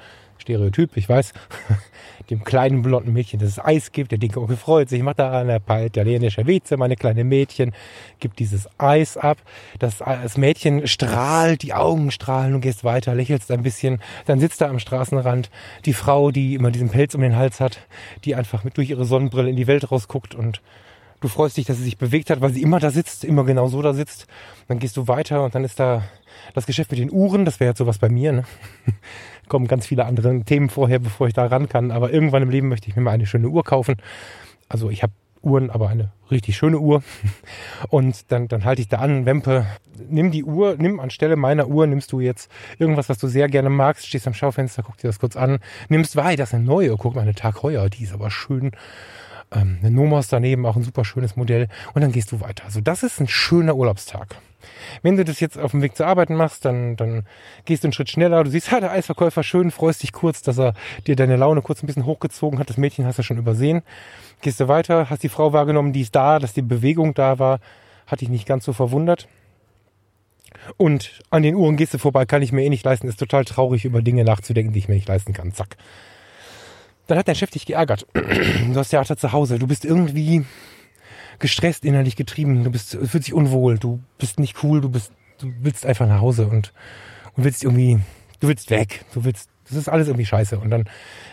Stereotyp, ich weiß, dem kleinen blonden Mädchen das Eis gibt. Der dicke Onkel freut sich, macht da ein paar italienische Witze, meine kleine Mädchen, gibt dieses Eis ab. Das, das Mädchen strahlt, die Augen strahlen und gehst weiter, lächelst ein bisschen. Dann sitzt da am Straßenrand die Frau, die immer diesen Pelz um den Hals hat, die einfach mit durch ihre Sonnenbrille in die Welt rausguckt und Du freust dich, dass sie sich bewegt hat, weil sie immer da sitzt, immer genau so da sitzt. Dann gehst du weiter und dann ist da das Geschäft mit den Uhren. Das wäre jetzt sowas bei mir. Ne? Kommen ganz viele andere Themen vorher, bevor ich da ran kann. Aber irgendwann im Leben möchte ich mir mal eine schöne Uhr kaufen. Also ich habe Uhren, aber eine richtig schöne Uhr. Und dann, dann halte ich da an, Wempe, nimm die Uhr, nimm anstelle meiner Uhr, nimmst du jetzt irgendwas, was du sehr gerne magst, stehst am Schaufenster, guck dir das kurz an, nimmst wahr, das ist eine neue, guck mal, eine Tag heuer, die ist aber schön ähm, eine Nomos daneben, auch ein super schönes Modell. Und dann gehst du weiter. Also das ist ein schöner Urlaubstag. Wenn du das jetzt auf dem Weg zur Arbeit machst, dann, dann gehst du einen Schritt schneller. Du siehst, ha, der Eisverkäufer schön, freust dich kurz, dass er dir deine Laune kurz ein bisschen hochgezogen hat. Das Mädchen hast du schon übersehen. Gehst du weiter, hast die Frau wahrgenommen, die ist da, dass die Bewegung da war, hat dich nicht ganz so verwundert. Und an den Uhren gehst du vorbei, kann ich mir eh nicht leisten. Ist total traurig, über Dinge nachzudenken, die ich mir nicht leisten kann. Zack. Dann hat dein Chef dich geärgert. Du hast Theater zu Hause. Du bist irgendwie gestresst, innerlich getrieben. Du bist, fühlst dich unwohl. Du bist nicht cool. Du bist, du willst einfach nach Hause und, und willst irgendwie, du willst weg. Du willst, das ist alles irgendwie scheiße. Und dann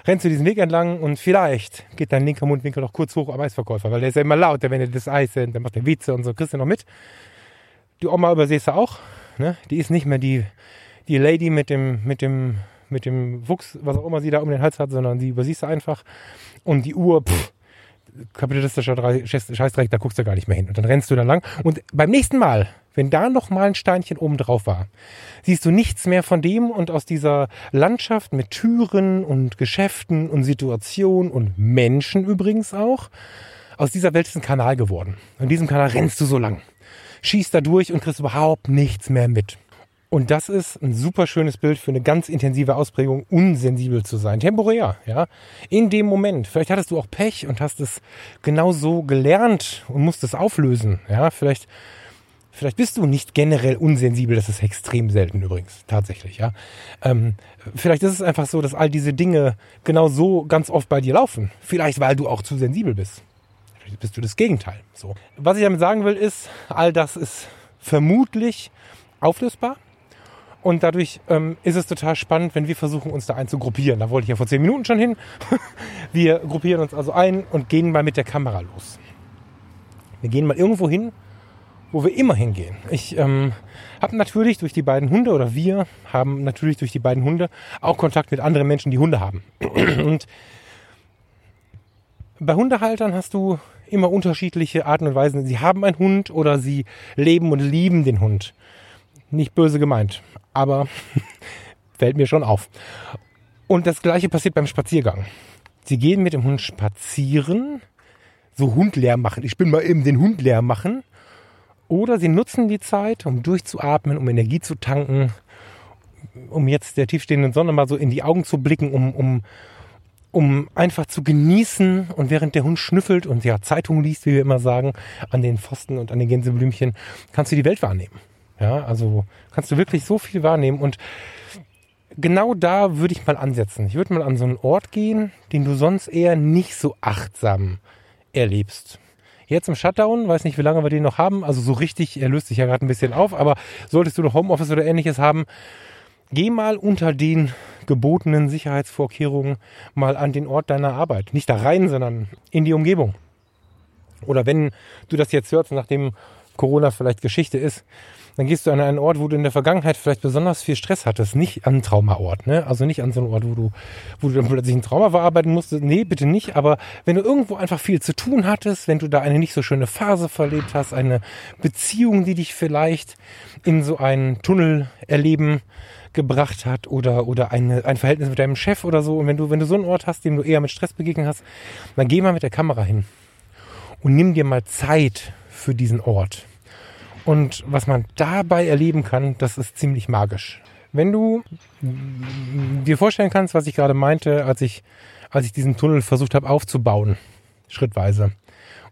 rennst du diesen Weg entlang und vielleicht geht dein linker Mundwinkel noch kurz hoch am Eisverkäufer, weil der ist ja immer laut, wenn er das Eis dann macht der Witze und so. Kriegst du noch mit? Die Oma übersehst du auch. Ne? Die ist nicht mehr die, die Lady mit dem, mit dem mit dem Wuchs, was auch immer sie da um den Hals hat, sondern die übersiehst du einfach. Und die Uhr, pff, kapitalistischer Scheißdreck, da guckst du gar nicht mehr hin. Und dann rennst du da lang. Und beim nächsten Mal, wenn da noch mal ein Steinchen oben drauf war, siehst du nichts mehr von dem und aus dieser Landschaft mit Türen und Geschäften und Situationen und Menschen übrigens auch, aus dieser Welt ist ein Kanal geworden. In diesem Kanal rennst du so lang, schießt da durch und kriegst überhaupt nichts mehr mit. Und das ist ein super schönes Bild für eine ganz intensive Ausprägung, unsensibel zu sein. Temporär, ja. In dem Moment. Vielleicht hattest du auch Pech und hast es genau so gelernt und musst es auflösen, ja. Vielleicht, vielleicht bist du nicht generell unsensibel. Das ist extrem selten übrigens, tatsächlich, ja. Ähm, vielleicht ist es einfach so, dass all diese Dinge genau so ganz oft bei dir laufen. Vielleicht, weil du auch zu sensibel bist. Vielleicht bist du das Gegenteil, so. Was ich damit sagen will, ist, all das ist vermutlich auflösbar und dadurch ähm, ist es total spannend, wenn wir versuchen, uns da einzugruppieren. Da wollte ich ja vor zehn Minuten schon hin. Wir gruppieren uns also ein und gehen mal mit der Kamera los. Wir gehen mal irgendwo hin, wo wir immer hingehen. Ich ähm, habe natürlich durch die beiden Hunde oder wir haben natürlich durch die beiden Hunde auch Kontakt mit anderen Menschen, die Hunde haben. Und bei Hundehaltern hast du immer unterschiedliche Arten und Weisen. Sie haben einen Hund oder sie leben und lieben den Hund. Nicht böse gemeint aber fällt mir schon auf. Und das gleiche passiert beim Spaziergang. Sie gehen mit dem Hund spazieren, so Hund leer machen. Ich bin mal eben den Hund leer machen. Oder sie nutzen die Zeit, um durchzuatmen, um Energie zu tanken, um jetzt der tiefstehenden Sonne mal so in die Augen zu blicken, um, um, um einfach zu genießen und während der Hund schnüffelt und ja Zeitung liest, wie wir immer sagen, an den Pfosten und an den Gänseblümchen, kannst du die Welt wahrnehmen. Ja, also kannst du wirklich so viel wahrnehmen und genau da würde ich mal ansetzen. Ich würde mal an so einen Ort gehen, den du sonst eher nicht so achtsam erlebst. Jetzt im Shutdown, weiß nicht, wie lange wir den noch haben, also so richtig, er löst sich ja gerade ein bisschen auf, aber solltest du noch Homeoffice oder ähnliches haben, geh mal unter den gebotenen Sicherheitsvorkehrungen mal an den Ort deiner Arbeit. Nicht da rein, sondern in die Umgebung. Oder wenn du das jetzt hörst, nachdem Corona vielleicht Geschichte ist, dann gehst du an einen Ort, wo du in der Vergangenheit vielleicht besonders viel Stress hattest. Nicht an einen Traumaort, ne? Also nicht an so einen Ort, wo du, wo du dann plötzlich ein Trauma verarbeiten musstest. Nee, bitte nicht. Aber wenn du irgendwo einfach viel zu tun hattest, wenn du da eine nicht so schöne Phase verlebt hast, eine Beziehung, die dich vielleicht in so einen Tunnel erleben gebracht hat oder, oder eine, ein Verhältnis mit deinem Chef oder so. Und wenn du, wenn du so einen Ort hast, dem du eher mit Stress begegnet hast, dann geh mal mit der Kamera hin und nimm dir mal Zeit für diesen Ort. Und was man dabei erleben kann, das ist ziemlich magisch. Wenn du dir vorstellen kannst, was ich gerade meinte, als ich, als ich diesen Tunnel versucht habe aufzubauen, schrittweise.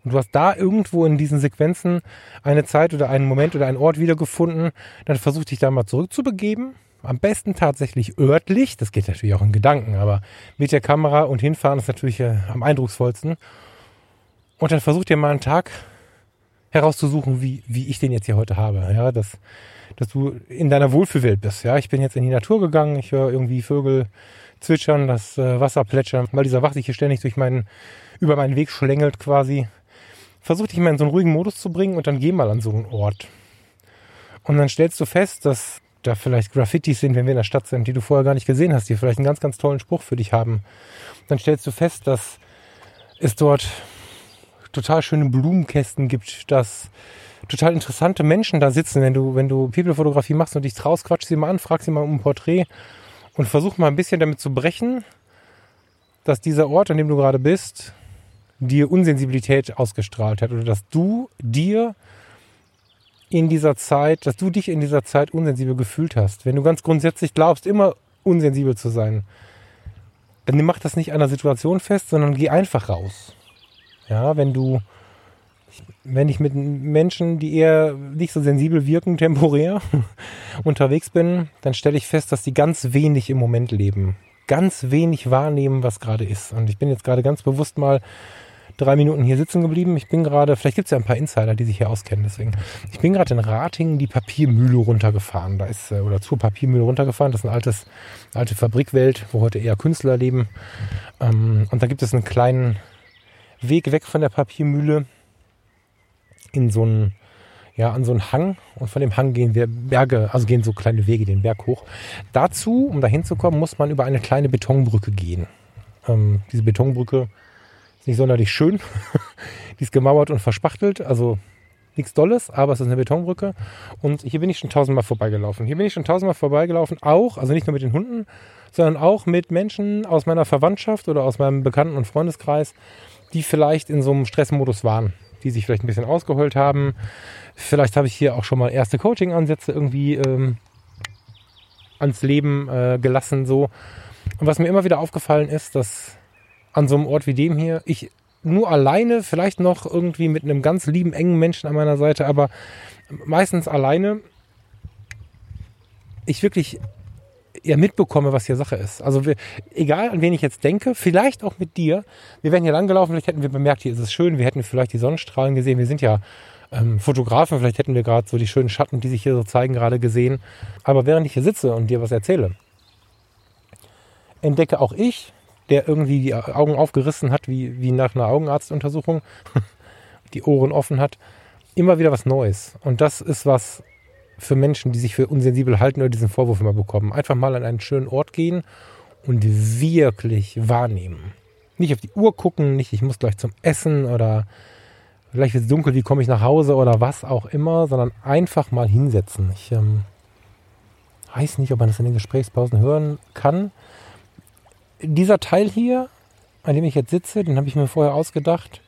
Und du hast da irgendwo in diesen Sequenzen eine Zeit oder einen Moment oder einen Ort wiedergefunden, dann versuch dich da mal zurückzubegeben. Am besten tatsächlich örtlich, das geht natürlich auch in Gedanken, aber mit der Kamera und hinfahren ist natürlich äh, am eindrucksvollsten. Und dann versuch dir mal einen Tag herauszusuchen, wie, wie ich den jetzt hier heute habe. Ja, dass, dass du in deiner Wohlfühlwelt bist. Ja, ich bin jetzt in die Natur gegangen, ich höre irgendwie Vögel zwitschern, das äh, Wasser plätschern, weil dieser Wach sich hier ständig durch meinen, über meinen Weg schlängelt quasi. Versuch dich mal in so einen ruhigen Modus zu bringen und dann geh mal an so einen Ort. Und dann stellst du fest, dass da vielleicht Graffitis sind, wenn wir in der Stadt sind, die du vorher gar nicht gesehen hast, die vielleicht einen ganz, ganz tollen Spruch für dich haben. Dann stellst du fest, dass es dort total schöne Blumenkästen gibt, dass total interessante Menschen da sitzen, wenn du, wenn du People-Fotografie machst und dich traust, quatsch sie mal an, frag sie mal um ein Porträt und versuch mal ein bisschen damit zu brechen, dass dieser Ort, an dem du gerade bist, dir Unsensibilität ausgestrahlt hat oder dass du dir in dieser Zeit, dass du dich in dieser Zeit unsensibel gefühlt hast. Wenn du ganz grundsätzlich glaubst, immer unsensibel zu sein, dann mach das nicht an der Situation fest, sondern geh einfach raus. Ja, wenn du, wenn ich mit Menschen, die eher nicht so sensibel wirken, temporär unterwegs bin, dann stelle ich fest, dass die ganz wenig im Moment leben. Ganz wenig wahrnehmen, was gerade ist. Und ich bin jetzt gerade ganz bewusst mal drei Minuten hier sitzen geblieben. Ich bin gerade, vielleicht gibt es ja ein paar Insider, die sich hier auskennen, deswegen. Ich bin gerade in Ratingen die Papiermühle runtergefahren. Da ist, äh, oder zur Papiermühle runtergefahren. Das ist eine altes, alte Fabrikwelt, wo heute eher Künstler leben. Ähm, und da gibt es einen kleinen Weg weg von der Papiermühle in so einen, ja, an so einen Hang und von dem Hang gehen wir Berge, also gehen so kleine Wege den Berg hoch. Dazu, um da hinzukommen, muss man über eine kleine Betonbrücke gehen. Ähm, diese Betonbrücke ist nicht sonderlich schön. Die ist gemauert und verspachtelt, also nichts Dolles, aber es ist eine Betonbrücke. Und hier bin ich schon tausendmal vorbeigelaufen. Hier bin ich schon tausendmal vorbeigelaufen, auch, also nicht nur mit den Hunden, sondern auch mit Menschen aus meiner Verwandtschaft oder aus meinem Bekannten- und Freundeskreis, die vielleicht in so einem Stressmodus waren, die sich vielleicht ein bisschen ausgeholt haben. Vielleicht habe ich hier auch schon mal erste Coaching-Ansätze irgendwie ähm, ans Leben äh, gelassen. So. Und was mir immer wieder aufgefallen ist, dass an so einem Ort wie dem hier ich nur alleine, vielleicht noch irgendwie mit einem ganz lieben, engen Menschen an meiner Seite, aber meistens alleine, ich wirklich ja mitbekomme, was hier Sache ist. Also wir, egal an wen ich jetzt denke, vielleicht auch mit dir, wir wären hier langgelaufen, vielleicht hätten wir bemerkt, hier ist es schön, wir hätten vielleicht die Sonnenstrahlen gesehen, wir sind ja ähm, Fotografen, vielleicht hätten wir gerade so die schönen Schatten, die sich hier so zeigen, gerade gesehen. Aber während ich hier sitze und dir was erzähle, entdecke auch ich, der irgendwie die Augen aufgerissen hat, wie, wie nach einer Augenarztuntersuchung, die Ohren offen hat, immer wieder was Neues. Und das ist was, für Menschen, die sich für unsensibel halten oder diesen Vorwurf immer bekommen. Einfach mal an einen schönen Ort gehen und wirklich wahrnehmen. Nicht auf die Uhr gucken, nicht ich muss gleich zum Essen oder gleich wird es dunkel, wie komme ich nach Hause oder was auch immer, sondern einfach mal hinsetzen. Ich ähm, weiß nicht, ob man das in den Gesprächspausen hören kann. Dieser Teil hier, an dem ich jetzt sitze, den habe ich mir vorher ausgedacht,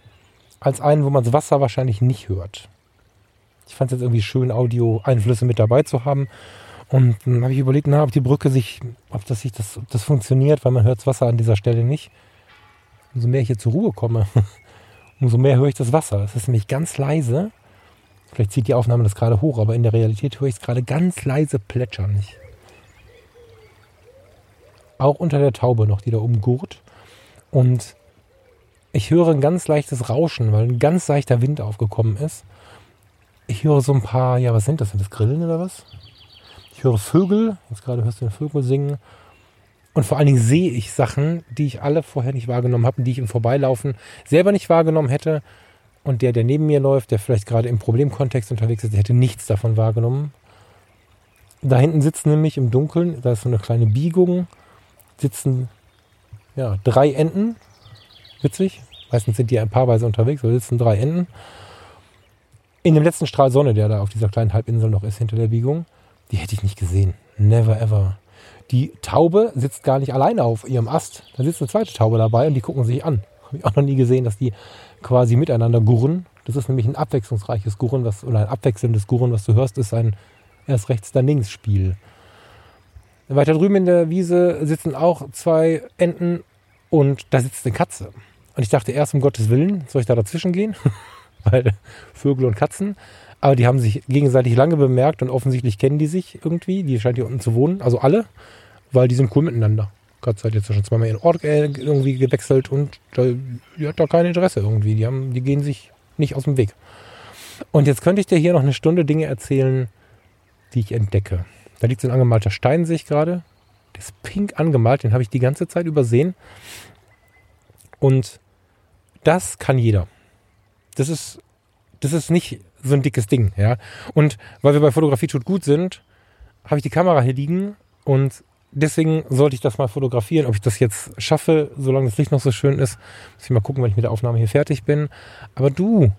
als einen, wo man das Wasser wahrscheinlich nicht hört. Ich fand es jetzt irgendwie schön, Audio-Einflüsse mit dabei zu haben. Und dann habe ich überlegt, na, ob die Brücke sich, ob das sich das, ob das funktioniert, weil man hört das Wasser an dieser Stelle nicht. Umso mehr ich hier zur Ruhe komme, umso mehr höre ich das Wasser. Es ist nämlich ganz leise. Vielleicht zieht die Aufnahme das gerade hoch, aber in der Realität höre ich es gerade ganz leise plätschern. Ich auch unter der Taube noch, die da oben gurt. Und ich höre ein ganz leichtes Rauschen, weil ein ganz leichter Wind aufgekommen ist. Ich höre so ein paar, ja, was sind das? Sind das Grillen oder was? Ich höre Vögel, jetzt gerade hörst du den Vögel singen. Und vor allen Dingen sehe ich Sachen, die ich alle vorher nicht wahrgenommen habe, die ich im Vorbeilaufen selber nicht wahrgenommen hätte. Und der, der neben mir läuft, der vielleicht gerade im Problemkontext unterwegs ist, der hätte nichts davon wahrgenommen. Da hinten sitzen nämlich im Dunkeln, da ist so eine kleine Biegung, sitzen ja, drei Enten. Witzig. Meistens sind die ein paarweise unterwegs, aber sitzen drei Enten. In dem letzten Strahl Sonne, der da auf dieser kleinen Halbinsel noch ist, hinter der Biegung, die hätte ich nicht gesehen. Never ever. Die Taube sitzt gar nicht alleine auf ihrem Ast. Da sitzt eine zweite Taube dabei und die gucken sich an. Habe ich auch noch nie gesehen, dass die quasi miteinander gurren. Das ist nämlich ein abwechslungsreiches Gurren, was, oder ein abwechselndes Gurren, was du hörst, ist ein erst rechts, dann links Spiel. Weiter drüben in der Wiese sitzen auch zwei Enten und da sitzt eine Katze. Und ich dachte erst, um Gottes Willen, soll ich da dazwischen gehen? Weil Vögel und Katzen. Aber die haben sich gegenseitig lange bemerkt und offensichtlich kennen die sich irgendwie. Die scheint hier unten zu wohnen, also alle, weil die sind cool miteinander. Katze hat jetzt schon zweimal ihren Ort äh, irgendwie gewechselt und die hat da kein Interesse irgendwie. Die, haben, die gehen sich nicht aus dem Weg. Und jetzt könnte ich dir hier noch eine Stunde Dinge erzählen, die ich entdecke. Da liegt so ein angemalter Stein, sehe ich gerade. Der ist pink angemalt, den habe ich die ganze Zeit übersehen. Und das kann jeder. Das ist, das ist nicht so ein dickes Ding, ja. Und weil wir bei Fotografie tut gut sind, habe ich die Kamera hier liegen und deswegen sollte ich das mal fotografieren. Ob ich das jetzt schaffe, solange das Licht noch so schön ist, muss ich mal gucken, wenn ich mit der Aufnahme hier fertig bin. Aber du,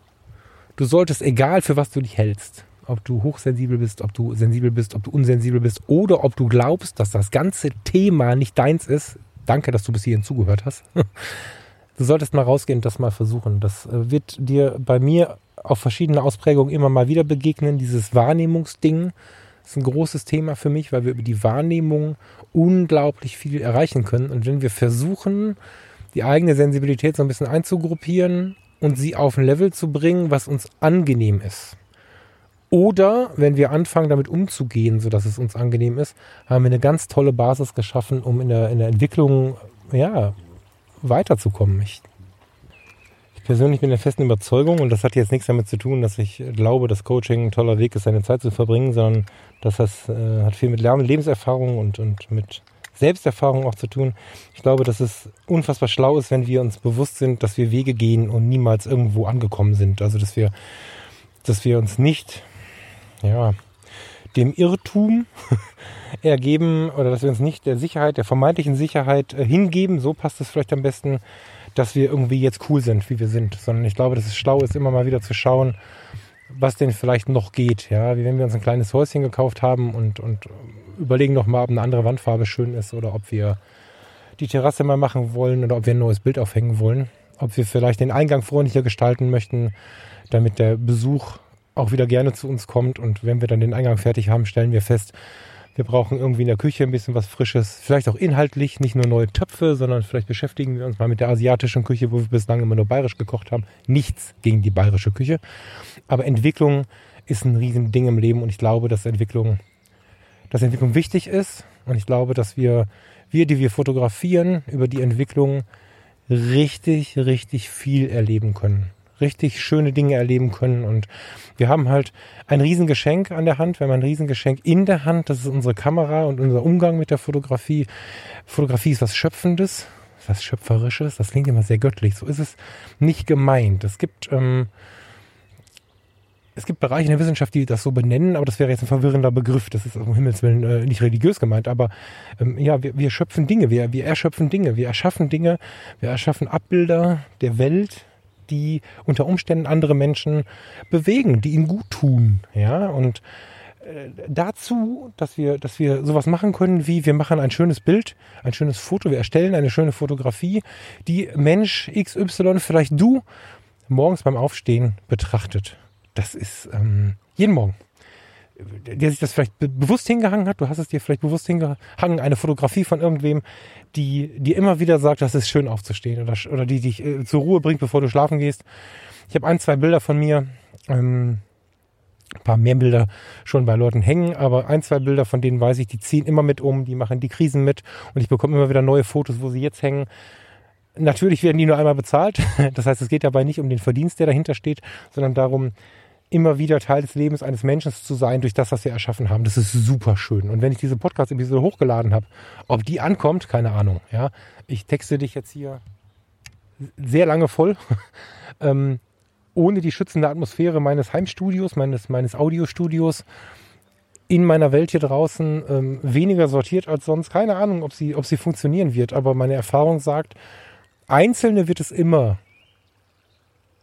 du solltest, egal für was du dich hältst, ob du hochsensibel bist, ob du sensibel bist, ob du unsensibel bist oder ob du glaubst, dass das ganze Thema nicht deins ist. Danke, dass du bis hierhin zugehört hast. Du solltest mal rausgehen und das mal versuchen. Das äh, wird dir bei mir auf verschiedene Ausprägungen immer mal wieder begegnen. Dieses Wahrnehmungsding ist ein großes Thema für mich, weil wir über die Wahrnehmung unglaublich viel erreichen können. Und wenn wir versuchen, die eigene Sensibilität so ein bisschen einzugruppieren und sie auf ein Level zu bringen, was uns angenehm ist, oder wenn wir anfangen, damit umzugehen, sodass es uns angenehm ist, haben wir eine ganz tolle Basis geschaffen, um in der, in der Entwicklung ja, weiterzukommen. Ich, ich persönlich bin der festen Überzeugung, und das hat jetzt nichts damit zu tun, dass ich glaube, dass Coaching ein toller Weg ist, seine Zeit zu verbringen, sondern dass das äh, hat viel mit Lernen, Lebenserfahrung und, und mit Selbsterfahrung auch zu tun. Ich glaube, dass es unfassbar schlau ist, wenn wir uns bewusst sind, dass wir Wege gehen und niemals irgendwo angekommen sind. Also dass wir, dass wir uns nicht ja, dem Irrtum ergeben oder dass wir uns nicht der Sicherheit, der vermeintlichen Sicherheit äh, hingeben, so passt es vielleicht am besten, dass wir irgendwie jetzt cool sind, wie wir sind, sondern ich glaube, dass es schlau ist, immer mal wieder zu schauen, was denn vielleicht noch geht. Ja, wie wenn wir uns ein kleines Häuschen gekauft haben und, und überlegen noch mal, ob eine andere Wandfarbe schön ist oder ob wir die Terrasse mal machen wollen oder ob wir ein neues Bild aufhängen wollen, ob wir vielleicht den Eingang freundlicher gestalten möchten, damit der Besuch auch wieder gerne zu uns kommt. Und wenn wir dann den Eingang fertig haben, stellen wir fest, wir brauchen irgendwie in der Küche ein bisschen was Frisches, vielleicht auch inhaltlich, nicht nur neue Töpfe, sondern vielleicht beschäftigen wir uns mal mit der asiatischen Küche, wo wir bislang immer nur bayerisch gekocht haben. Nichts gegen die bayerische Küche. Aber Entwicklung ist ein Riesending im Leben und ich glaube, dass Entwicklung, dass Entwicklung wichtig ist. Und ich glaube, dass wir, wir, die wir fotografieren, über die Entwicklung richtig, richtig viel erleben können richtig schöne Dinge erleben können. Und wir haben halt ein Riesengeschenk an der Hand. Wir haben ein Riesengeschenk in der Hand. Das ist unsere Kamera und unser Umgang mit der Fotografie. Fotografie ist was Schöpfendes, was Schöpferisches. Das klingt immer sehr göttlich. So ist es nicht gemeint. Es gibt, ähm, es gibt Bereiche in der Wissenschaft, die das so benennen, aber das wäre jetzt ein verwirrender Begriff. Das ist um Himmels Willen äh, nicht religiös gemeint, aber ähm, ja, wir, wir schöpfen Dinge, wir, wir erschöpfen Dinge, wir erschaffen Dinge, wir erschaffen Abbilder der Welt, die unter Umständen andere Menschen bewegen, die ihnen gut tun. Ja, und äh, dazu, dass wir, dass wir sowas machen können, wie wir machen ein schönes Bild, ein schönes Foto, wir erstellen eine schöne Fotografie, die Mensch XY, vielleicht du, morgens beim Aufstehen betrachtet. Das ist ähm, jeden Morgen der sich das vielleicht bewusst hingehangen hat, du hast es dir vielleicht bewusst hingehangen, eine Fotografie von irgendwem, die dir immer wieder sagt, dass es schön aufzustehen oder, oder die dich äh, zur Ruhe bringt, bevor du schlafen gehst. Ich habe ein, zwei Bilder von mir, ähm, ein paar mehr Bilder schon bei Leuten hängen, aber ein, zwei Bilder von denen weiß ich, die ziehen immer mit um, die machen die Krisen mit und ich bekomme immer wieder neue Fotos, wo sie jetzt hängen. Natürlich werden die nur einmal bezahlt. Das heißt, es geht dabei nicht um den Verdienst, der dahinter steht, sondern darum, immer wieder Teil des Lebens eines Menschen zu sein durch das, was wir erschaffen haben. Das ist super schön. Und wenn ich diese Podcast-Episode hochgeladen habe, ob die ankommt, keine Ahnung. Ja, ich texte dich jetzt hier sehr lange voll, ähm, ohne die schützende Atmosphäre meines Heimstudios, meines, meines Audiostudios in meiner Welt hier draußen ähm, weniger sortiert als sonst. Keine Ahnung, ob sie, ob sie funktionieren wird, aber meine Erfahrung sagt, Einzelne wird es immer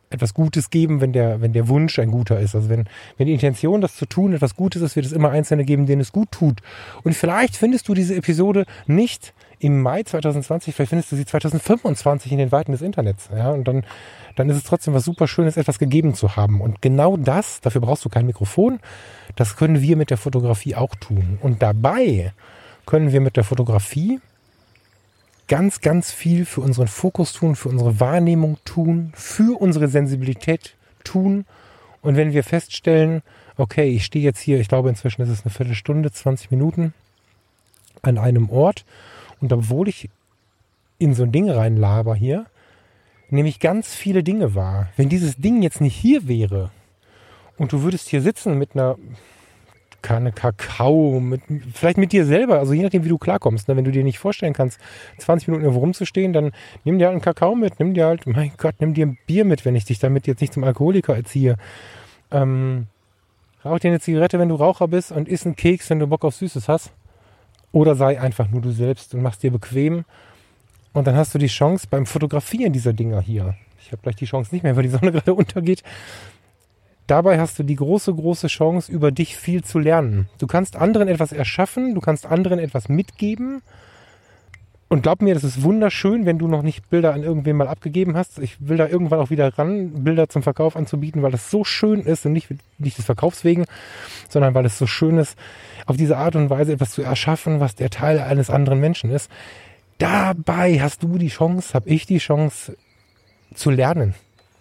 etwas Gutes geben, wenn der, wenn der Wunsch ein guter ist. Also wenn, wenn die Intention, das zu tun, etwas Gutes ist, wird es immer Einzelne geben, denen es gut tut. Und vielleicht findest du diese Episode nicht im Mai 2020, vielleicht findest du sie 2025 in den Weiten des Internets. Ja, und dann, dann ist es trotzdem was super Schönes, etwas gegeben zu haben. Und genau das, dafür brauchst du kein Mikrofon, das können wir mit der Fotografie auch tun. Und dabei können wir mit der Fotografie ganz, ganz viel für unseren Fokus tun, für unsere Wahrnehmung tun, für unsere Sensibilität tun. Und wenn wir feststellen, okay, ich stehe jetzt hier, ich glaube inzwischen ist es eine Viertelstunde, 20 Minuten an einem Ort und obwohl ich in so ein Ding reinlaber hier, nehme ich ganz viele Dinge wahr. Wenn dieses Ding jetzt nicht hier wäre und du würdest hier sitzen mit einer Kanne Kakao, mit, vielleicht mit dir selber, also je nachdem, wie du klarkommst. Ne? Wenn du dir nicht vorstellen kannst, 20 Minuten irgendwo rumzustehen, dann nimm dir halt einen Kakao mit, nimm dir halt, mein Gott, nimm dir ein Bier mit, wenn ich dich damit jetzt nicht zum Alkoholiker erziehe. Ähm, rauch dir eine Zigarette, wenn du Raucher bist und isst einen Keks, wenn du Bock auf Süßes hast. Oder sei einfach nur du selbst und machst dir bequem. Und dann hast du die Chance beim Fotografieren dieser Dinger hier. Ich habe gleich die Chance nicht mehr, weil die Sonne gerade untergeht dabei hast du die große, große Chance, über dich viel zu lernen. Du kannst anderen etwas erschaffen, du kannst anderen etwas mitgeben. Und glaub mir, das ist wunderschön, wenn du noch nicht Bilder an irgendwen mal abgegeben hast. Ich will da irgendwann auch wieder ran, Bilder zum Verkauf anzubieten, weil das so schön ist und nicht, nicht des Verkaufs wegen, sondern weil es so schön ist, auf diese Art und Weise etwas zu erschaffen, was der Teil eines anderen Menschen ist. Dabei hast du die Chance, habe ich die Chance zu lernen.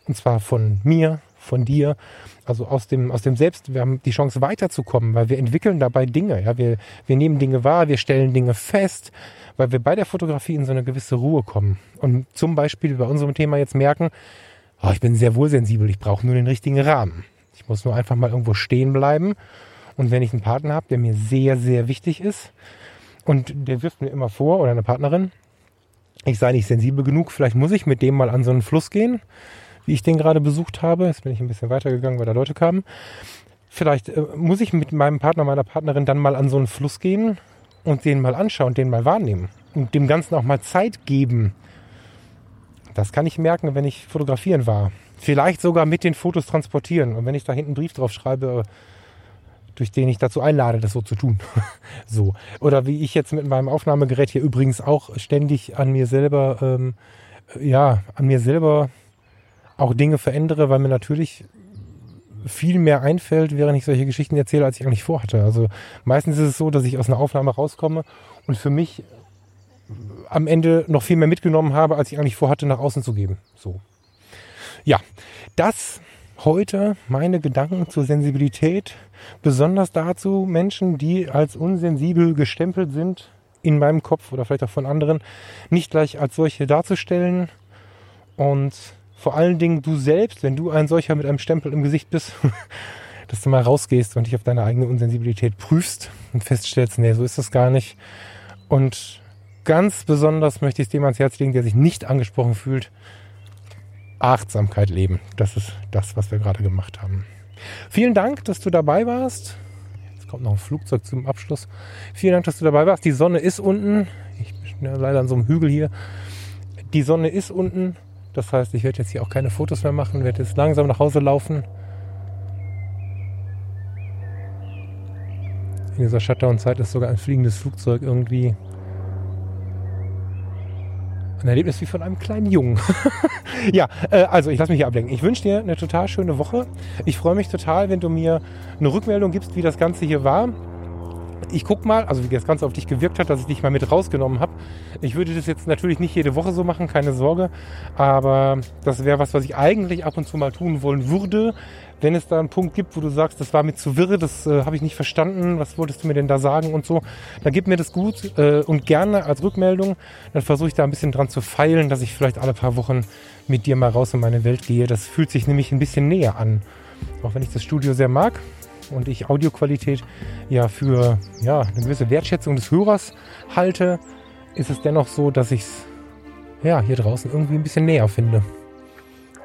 Und zwar von mir, von dir, also aus dem, aus dem Selbst, wir haben die Chance weiterzukommen, weil wir entwickeln dabei Dinge. Ja? Wir, wir nehmen Dinge wahr, wir stellen Dinge fest, weil wir bei der Fotografie in so eine gewisse Ruhe kommen. Und zum Beispiel bei unserem Thema jetzt merken, oh, ich bin sehr wohlsensibel, ich brauche nur den richtigen Rahmen. Ich muss nur einfach mal irgendwo stehen bleiben. Und wenn ich einen Partner habe, der mir sehr, sehr wichtig ist, und der wirft mir immer vor, oder eine Partnerin, ich sei nicht sensibel genug, vielleicht muss ich mit dem mal an so einen Fluss gehen wie ich den gerade besucht habe. Jetzt bin ich ein bisschen weitergegangen, weil da Leute kamen. Vielleicht äh, muss ich mit meinem Partner, meiner Partnerin dann mal an so einen Fluss gehen und den mal anschauen, den mal wahrnehmen und dem Ganzen auch mal Zeit geben. Das kann ich merken, wenn ich fotografieren war. Vielleicht sogar mit den Fotos transportieren. Und wenn ich da hinten einen Brief drauf schreibe, durch den ich dazu einlade, das so zu tun. so. Oder wie ich jetzt mit meinem Aufnahmegerät hier übrigens auch ständig an mir selber, ähm, ja, an mir selber auch Dinge verändere, weil mir natürlich viel mehr einfällt, während ich solche Geschichten erzähle, als ich eigentlich vorhatte. Also meistens ist es so, dass ich aus einer Aufnahme rauskomme und für mich am Ende noch viel mehr mitgenommen habe, als ich eigentlich vorhatte, nach außen zu geben. So. Ja, das heute meine Gedanken zur Sensibilität, besonders dazu Menschen, die als unsensibel gestempelt sind in meinem Kopf oder vielleicht auch von anderen, nicht gleich als solche darzustellen und vor allen Dingen du selbst, wenn du ein solcher mit einem Stempel im Gesicht bist, dass du mal rausgehst und dich auf deine eigene Unsensibilität prüfst und feststellst, nee, so ist das gar nicht. Und ganz besonders möchte ich es dem ans Herz legen, der sich nicht angesprochen fühlt. Achtsamkeit leben. Das ist das, was wir gerade gemacht haben. Vielen Dank, dass du dabei warst. Jetzt kommt noch ein Flugzeug zum Abschluss. Vielen Dank, dass du dabei warst. Die Sonne ist unten. Ich bin leider an so einem Hügel hier. Die Sonne ist unten. Das heißt, ich werde jetzt hier auch keine Fotos mehr machen, werde jetzt langsam nach Hause laufen. In dieser Shutdown-Zeit ist sogar ein fliegendes Flugzeug irgendwie ein Erlebnis wie von einem kleinen Jungen. ja, äh, also ich lasse mich hier ablenken. Ich wünsche dir eine total schöne Woche. Ich freue mich total, wenn du mir eine Rückmeldung gibst, wie das Ganze hier war ich guck mal, also wie das Ganze auf dich gewirkt hat, dass ich dich mal mit rausgenommen habe. Ich würde das jetzt natürlich nicht jede Woche so machen, keine Sorge. Aber das wäre was, was ich eigentlich ab und zu mal tun wollen würde. Wenn es da einen Punkt gibt, wo du sagst, das war mir zu wirre, das äh, habe ich nicht verstanden, was wolltest du mir denn da sagen und so, dann gib mir das gut äh, und gerne als Rückmeldung. Dann versuche ich da ein bisschen dran zu feilen, dass ich vielleicht alle paar Wochen mit dir mal raus in meine Welt gehe. Das fühlt sich nämlich ein bisschen näher an. Auch wenn ich das Studio sehr mag, und ich Audioqualität ja für ja, eine gewisse Wertschätzung des Hörers halte, ist es dennoch so, dass ich es ja, hier draußen irgendwie ein bisschen näher finde.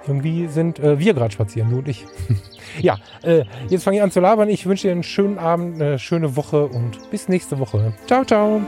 irgendwie sind äh, wir gerade spazieren, du und ich. ja, äh, jetzt fange ich an zu labern. Ich wünsche dir einen schönen Abend, eine schöne Woche und bis nächste Woche. Ciao, ciao.